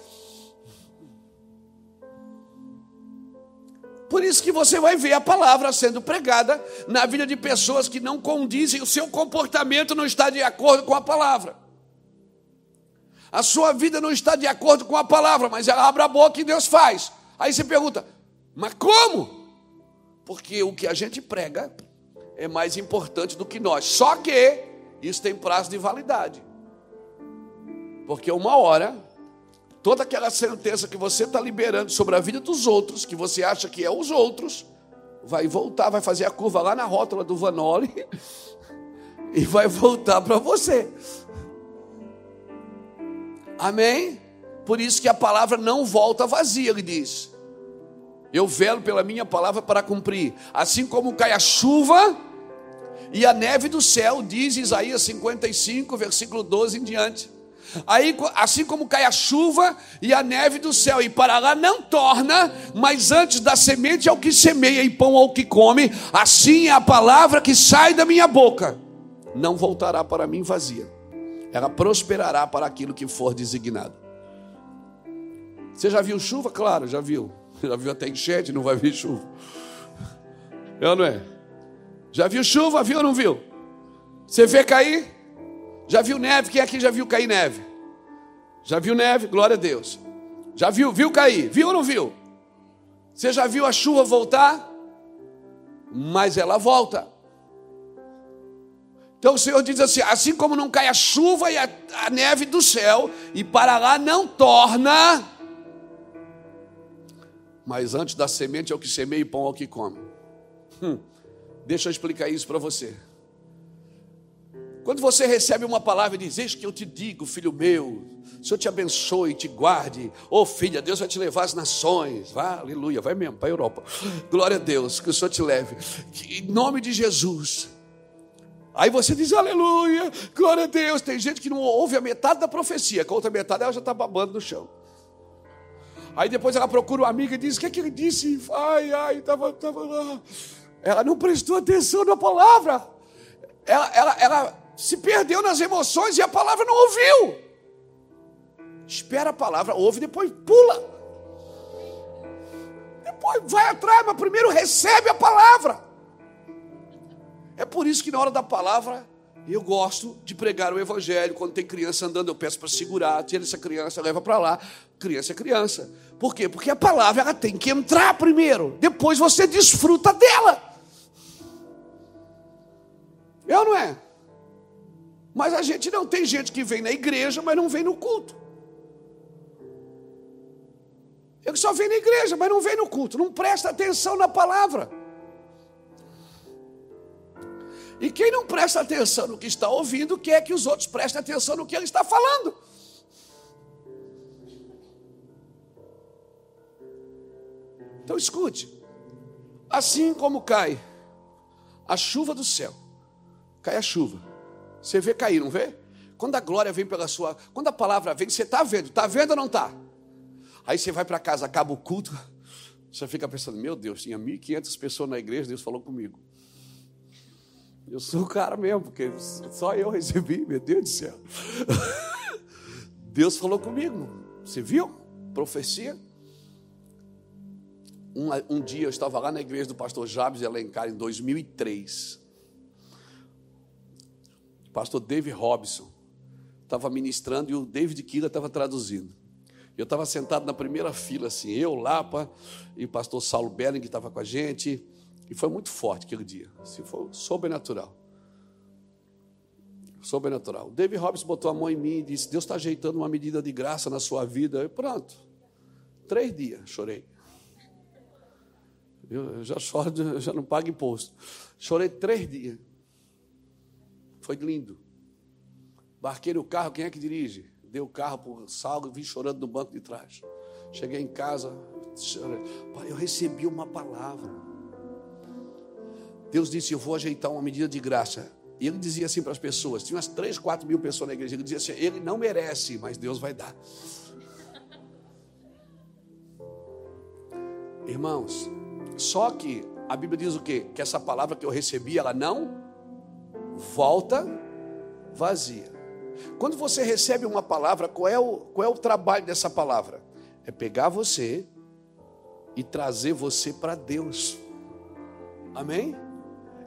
Por isso que você vai ver a palavra sendo pregada na vida de pessoas que não condizem, o seu comportamento não está de acordo com a palavra. A sua vida não está de acordo com a palavra, mas ela abre a boca e Deus faz. Aí você pergunta: "Mas como?" Porque o que a gente prega é mais importante do que nós. Só que isso tem prazo de validade. Porque uma hora, toda aquela sentença que você está liberando sobre a vida dos outros, que você acha que é os outros, vai voltar, vai fazer a curva lá na rótula do Vanoli e vai voltar para você. Amém? Por isso que a palavra não volta vazia, ele diz. Eu velo pela minha palavra para cumprir. Assim como cai a chuva e a neve do céu, diz Isaías 55, versículo 12 em diante. Aí, assim como cai a chuva e a neve do céu, e para lá não torna, mas antes da semente ao que semeia e pão ao que come, assim é a palavra que sai da minha boca, não voltará para mim vazia, ela prosperará para aquilo que for designado. Você já viu chuva? Claro, já viu. Já viu até enchente, não vai vir chuva. Eu não é? Já viu chuva, viu ou não viu? Você vê cair? Já viu neve? Quem aqui já viu cair neve? Já viu neve? Glória a Deus. Já viu, viu cair? Viu ou não viu? Você já viu a chuva voltar? Mas ela volta. Então o Senhor diz assim: assim como não cai a chuva e a, a neve do céu, e para lá não torna, mas antes da semente é o que semeia e pão é o que come. Hum. Deixa eu explicar isso para você. Quando você recebe uma palavra e diz: Eis que eu te digo, filho meu, o Senhor te abençoe, e te guarde. Ô oh, filha, Deus vai te levar às nações. Vá, aleluia, vai mesmo para a Europa. Glória a Deus, que o Senhor te leve. Em nome de Jesus. Aí você diz, aleluia, glória a Deus. Tem gente que não ouve a metade da profecia, com a outra metade ela já está babando no chão. Aí depois ela procura uma amiga e diz: O que, é que ele disse? Ai, ai, estava tava lá. Ela não prestou atenção na palavra. Ela, ela, ela se perdeu nas emoções e a palavra não ouviu. Espera a palavra, ouve, depois pula. Depois vai atrás, mas primeiro recebe a palavra. É por isso que na hora da palavra eu gosto de pregar o evangelho. Quando tem criança andando, eu peço para segurar, tira essa criança, leva para lá. Criança é criança. Por quê? Porque a palavra ela tem que entrar primeiro, depois você desfruta dela. É ou não é? Mas a gente não tem gente que vem na igreja, mas não vem no culto. Eu só vem na igreja, mas não vem no culto, não presta atenção na palavra. E quem não presta atenção no que está ouvindo, quer que os outros prestem atenção no que ele está falando. Então escute: assim como cai a chuva do céu cai a chuva. Você vê cair, não vê? quando a glória vem pela sua, quando a palavra vem, você está vendo, está vendo ou não está? Aí você vai para casa, acaba o culto, você fica pensando, meu Deus, tinha 1.500 pessoas na igreja, Deus falou comigo. Eu sou o cara mesmo, porque só eu recebi, meu Deus do céu. Deus falou comigo, você viu? Profecia. Um, um, dia eu estava lá na igreja do pastor Jabes Alencar, em 2003. O pastor David Robson estava ministrando e o David Kila estava traduzindo. Eu estava sentado na primeira fila, assim, eu, Lapa, e o pastor Saulo Belling, estava com a gente. E foi muito forte aquele dia. Assim, foi sobrenatural. Sobrenatural. David Robson botou a mão em mim e disse: Deus está ajeitando uma medida de graça na sua vida. E pronto. Três dias chorei. Eu já choro, já não pago imposto. Chorei três dias. Foi lindo. Barquei o carro, quem é que dirige? Dei o carro para o Saulo e vim chorando no banco de trás. Cheguei em casa, chorei. Pai, eu recebi uma palavra. Deus disse: Eu vou ajeitar uma medida de graça. E ele dizia assim para as pessoas: tinha umas 3, 4 mil pessoas na igreja. Ele dizia assim: Ele não merece, mas Deus vai dar. Irmãos, só que a Bíblia diz o quê? Que essa palavra que eu recebi, ela não volta vazia. Quando você recebe uma palavra, qual é o, qual é o trabalho dessa palavra? É pegar você e trazer você para Deus. Amém?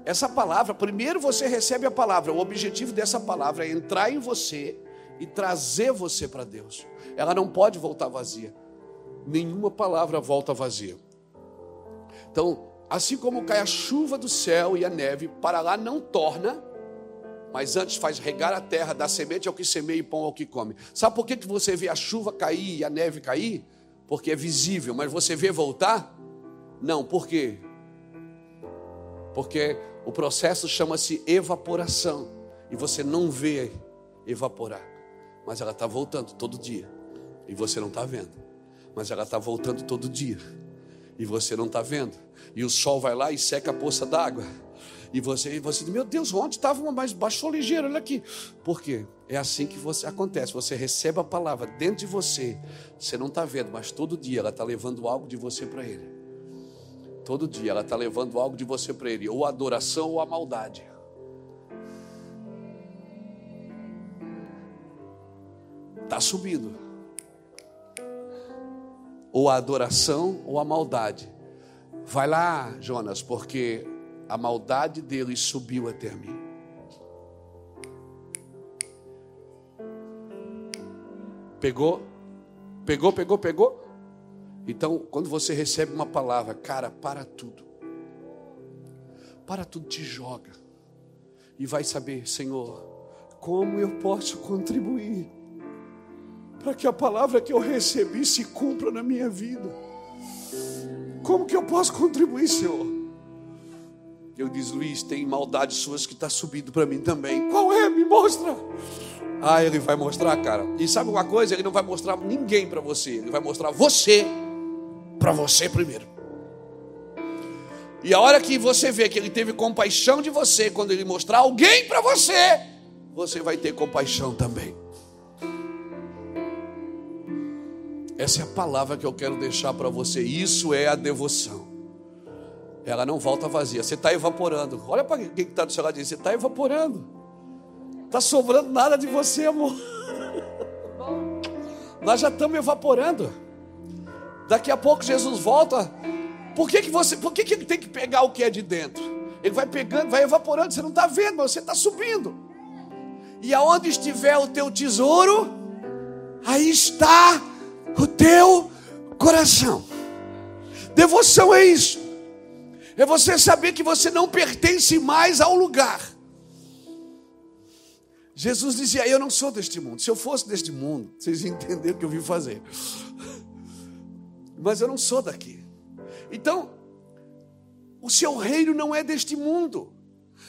Essa palavra, primeiro você recebe a palavra, o objetivo dessa palavra é entrar em você e trazer você para Deus. Ela não pode voltar vazia. Nenhuma palavra volta vazia. Então, assim como cai a chuva do céu e a neve, para lá não torna, mas antes faz regar a terra, dar semente ao que semeia e pão ao que come. Sabe por que, que você vê a chuva cair e a neve cair? Porque é visível, mas você vê voltar? Não, por quê? Porque o processo chama-se evaporação e você não vê evaporar, mas ela está voltando todo dia e você não está vendo, mas ela está voltando todo dia e você não está vendo. E o sol vai lá e seca a poça d'água. E você, você diz, meu Deus, ontem estava uma mais baixou ligeiro, olha aqui. Por quê? É assim que você acontece. Você recebe a palavra dentro de você. Você não está vendo, mas todo dia ela está levando algo de você para ele. Todo dia ela está levando algo de você para ele, ou a adoração ou a maldade. Está subindo ou a adoração ou a maldade. Vai lá, Jonas, porque a maldade dele subiu até mim. Pegou? Pegou, pegou, pegou? Então, quando você recebe uma palavra, cara, para tudo. Para tudo, te joga. E vai saber, Senhor, como eu posso contribuir para que a palavra que eu recebi se cumpra na minha vida. Como que eu posso contribuir, Senhor? Eu disse, Luiz, tem maldades suas que está subindo para mim também. Qual é? Me mostra. Ah, ele vai mostrar, cara. E sabe uma coisa? Ele não vai mostrar ninguém para você. Ele vai mostrar você para você primeiro. E a hora que você vê que ele teve compaixão de você, quando ele mostrar alguém para você, você vai ter compaixão também. Essa é a palavra que eu quero deixar para você. Isso é a devoção. Ela não volta vazia. Você está evaporando. Olha para quem está do seu lado e diz: Você está evaporando. Está sobrando nada de você, amor. Nós já estamos evaporando. Daqui a pouco Jesus volta. Por que, que você, por que, que ele tem que pegar o que é de dentro? Ele vai pegando, vai evaporando. Você não está vendo, mas você está subindo. E aonde estiver o teu tesouro, aí está o teu coração. Devoção é isso. É você saber que você não pertence mais ao lugar. Jesus dizia: Eu não sou deste mundo. Se eu fosse deste mundo, vocês entenderam o que eu vim fazer. Mas eu não sou daqui. Então, o seu reino não é deste mundo.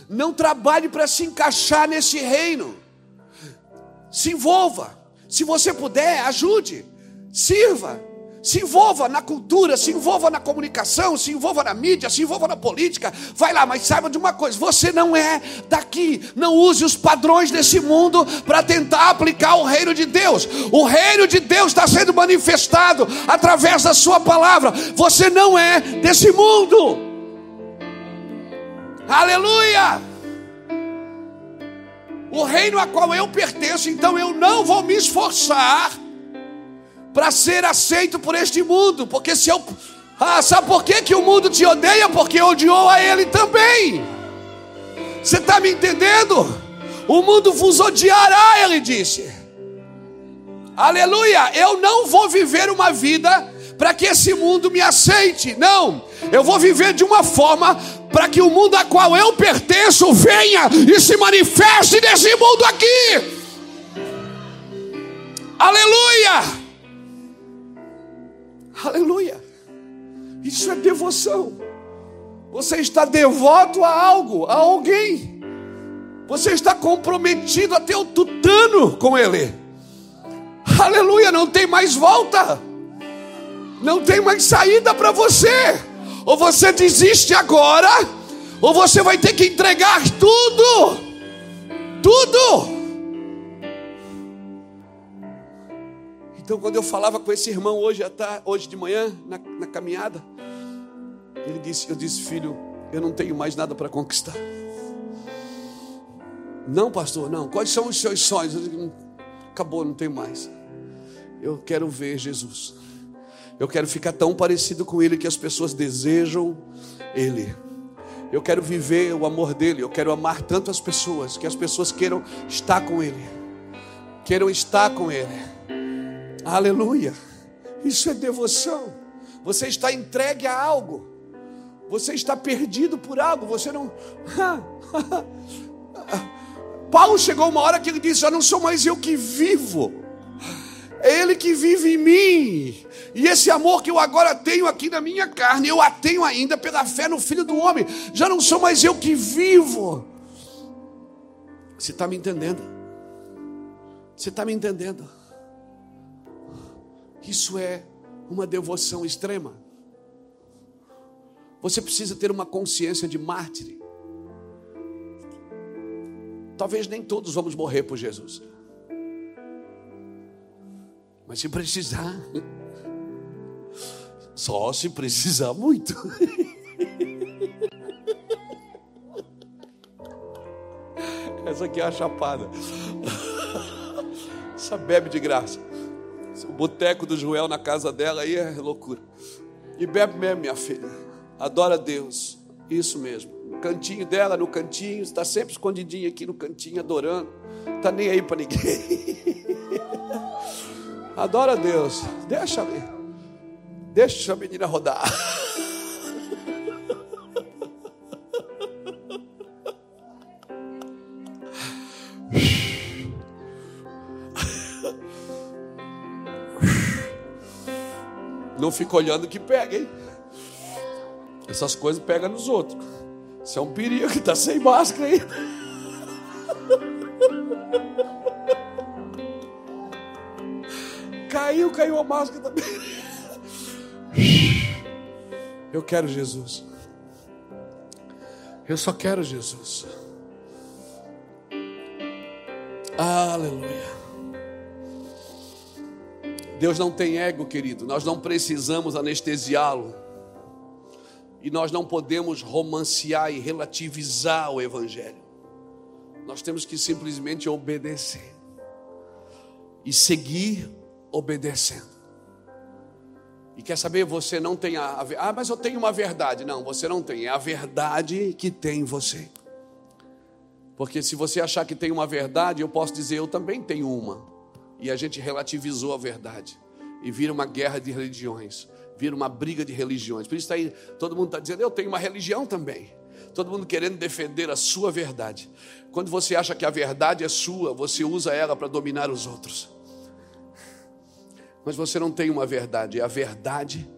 Não trabalhe para se encaixar nesse reino. Se envolva. Se você puder, ajude. Sirva. Se envolva na cultura, se envolva na comunicação, se envolva na mídia, se envolva na política. Vai lá, mas saiba de uma coisa: você não é daqui. Não use os padrões desse mundo para tentar aplicar o reino de Deus. O reino de Deus está sendo manifestado através da sua palavra. Você não é desse mundo. Aleluia! O reino a qual eu pertenço, então eu não vou me esforçar para ser aceito por este mundo, porque se eu. Ah, sabe por que, que o mundo te odeia? Porque odiou a ele também. Você está me entendendo? O mundo vos odiará, ele disse. Aleluia! Eu não vou viver uma vida para que esse mundo me aceite. Não, eu vou viver de uma forma para que o mundo a qual eu pertenço venha e se manifeste nesse mundo aqui. Aleluia! Aleluia. Isso é devoção. Você está devoto a algo, a alguém. Você está comprometido até o tutano com ele. Aleluia, não tem mais volta. Não tem mais saída para você. Ou você desiste agora, ou você vai ter que entregar tudo. Tudo. Então, quando eu falava com esse irmão hoje, hoje de manhã, na, na caminhada, ele disse: Eu disse, filho, eu não tenho mais nada para conquistar. Não, pastor, não. Quais são os seus sonhos? Eu digo, Acabou, não tenho mais. Eu quero ver Jesus. Eu quero ficar tão parecido com Ele que as pessoas desejam Ele. Eu quero viver o amor dele. Eu quero amar tanto as pessoas que as pessoas queiram estar com Ele. Queiram estar com Ele. Aleluia. Isso é devoção. Você está entregue a algo. Você está perdido por algo. Você não. Paulo chegou uma hora que ele disse: Já não sou mais eu que vivo, é Ele que vive em mim. E esse amor que eu agora tenho aqui na minha carne, eu a tenho ainda pela fé no Filho do Homem. Já não sou mais eu que vivo. Você está me entendendo? Você está me entendendo? Isso é uma devoção extrema. Você precisa ter uma consciência de mártir. Talvez nem todos vamos morrer por Jesus. Mas se precisar, só se precisar muito. Essa aqui é a chapada. Essa bebe de graça. O boteco do Joel na casa dela aí é loucura. E bebe mesmo, minha filha. Adora Deus. Isso mesmo. No cantinho dela, no cantinho, está sempre escondidinha aqui no cantinho, adorando. Está nem aí para ninguém. Adora Deus. Deixa. Deixa a menina rodar. Não fica olhando que pega, hein? Essas coisas pegam nos outros. Isso é um perigo que está sem máscara ainda. Caiu, caiu a máscara também. Eu quero Jesus. Eu só quero Jesus. Aleluia. Deus não tem ego, querido. Nós não precisamos anestesiá-lo. E nós não podemos romancear e relativizar o Evangelho. Nós temos que simplesmente obedecer. E seguir obedecendo. E quer saber, você não tem a. Ah, mas eu tenho uma verdade. Não, você não tem. É a verdade que tem em você. Porque se você achar que tem uma verdade, eu posso dizer, eu também tenho uma e a gente relativizou a verdade. E vira uma guerra de religiões, vira uma briga de religiões. Por isso aí, todo mundo está dizendo, eu tenho uma religião também. Todo mundo querendo defender a sua verdade. Quando você acha que a verdade é sua, você usa ela para dominar os outros. Mas você não tem uma verdade, é a verdade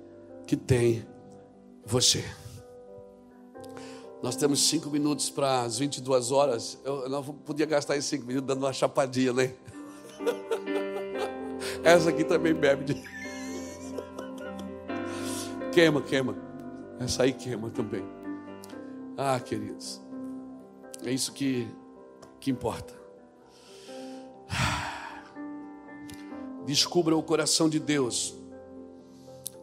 que tem você. Nós temos cinco minutos para as 22 horas. Eu não podia gastar esses cinco minutos dando uma chapadinha, né? Essa aqui também bebe de. Queima, queima. Essa aí queima também. Ah, queridos. É isso que, que importa. Descubra o coração de Deus.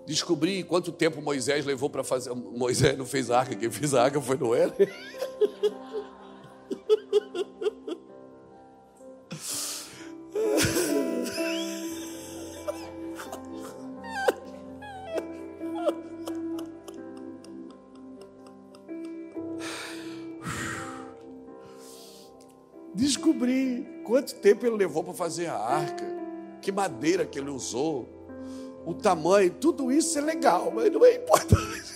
Descobri quanto tempo Moisés levou para fazer. Moisés não fez a arca, quem fez a arca foi Noé. Descobri quanto tempo ele levou para fazer a arca, que madeira que ele usou, o tamanho, tudo isso é legal, mas não é importante.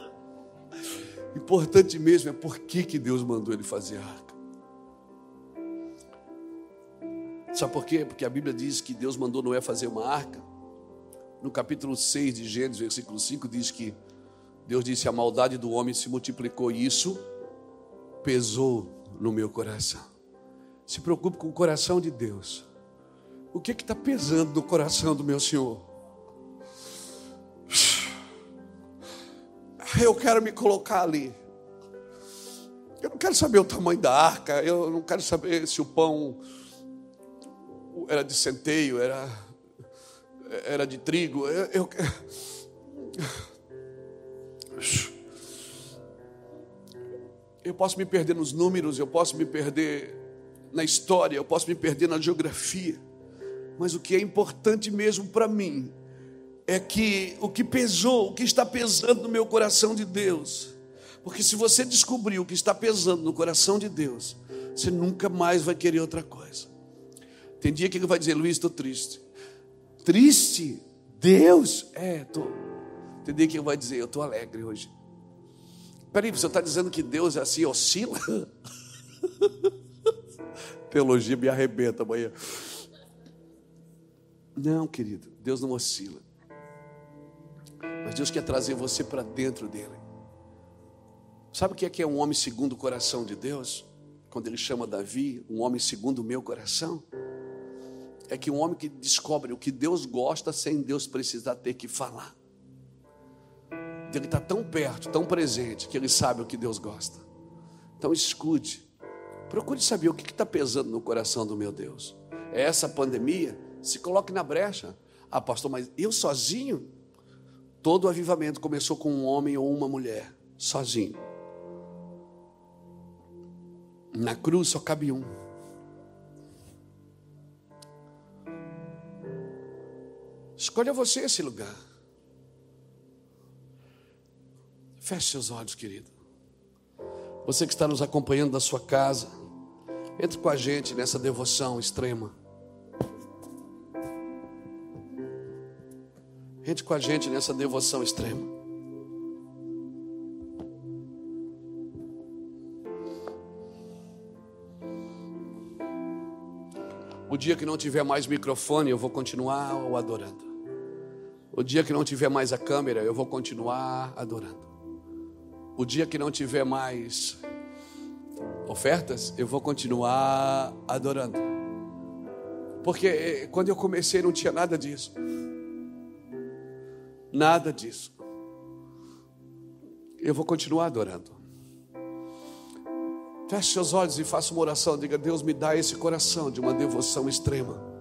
importante mesmo é por que, que Deus mandou ele fazer a arca. Sabe por quê? Porque a Bíblia diz que Deus mandou Noé fazer uma arca. No capítulo 6 de Gênesis, versículo 5, diz que Deus disse: A maldade do homem se multiplicou, e isso pesou no meu coração. Se preocupe com o coração de Deus. O que está pesando no coração do meu Senhor? Eu quero me colocar ali. Eu não quero saber o tamanho da arca. Eu não quero saber se o pão era de centeio, era, era de trigo. Eu, eu, eu posso me perder nos números, eu posso me perder na história, eu posso me perder na geografia, mas o que é importante mesmo para mim é que o que pesou, o que está pesando no meu coração de Deus, porque se você descobrir o que está pesando no coração de Deus, você nunca mais vai querer outra coisa. Tem dia que ele vai dizer, Luiz, estou triste. Triste? Deus? É, estou. Tem dia que ele vai dizer, eu estou alegre hoje. Peraí, você está dizendo que Deus é assim, oscila? Teologia me arrebenta amanhã. Não, querido, Deus não oscila. Mas Deus quer trazer você para dentro dele. Sabe o que é que é um homem segundo o coração de Deus? Quando ele chama Davi, um homem segundo o meu coração. É que um homem que descobre o que Deus gosta sem Deus precisar ter que falar ele está tão perto, tão presente, que ele sabe o que Deus gosta. Então escute, procure saber o que está pesando no coração do meu Deus. É essa pandemia? Se coloque na brecha. Ah, pastor, mas eu sozinho? Todo o avivamento começou com um homem ou uma mulher, sozinho. Na cruz só cabe um. Escolha você esse lugar. Feche seus olhos, querido. Você que está nos acompanhando da sua casa, entre com a gente nessa devoção extrema. Entre com a gente nessa devoção extrema. O dia que não tiver mais microfone, eu vou continuar o adorando. O dia que não tiver mais a câmera, eu vou continuar adorando. O dia que não tiver mais ofertas, eu vou continuar adorando. Porque eh, quando eu comecei não tinha nada disso. Nada disso. Eu vou continuar adorando. Feche seus olhos e faça uma oração. Diga: Deus, me dá esse coração de uma devoção extrema.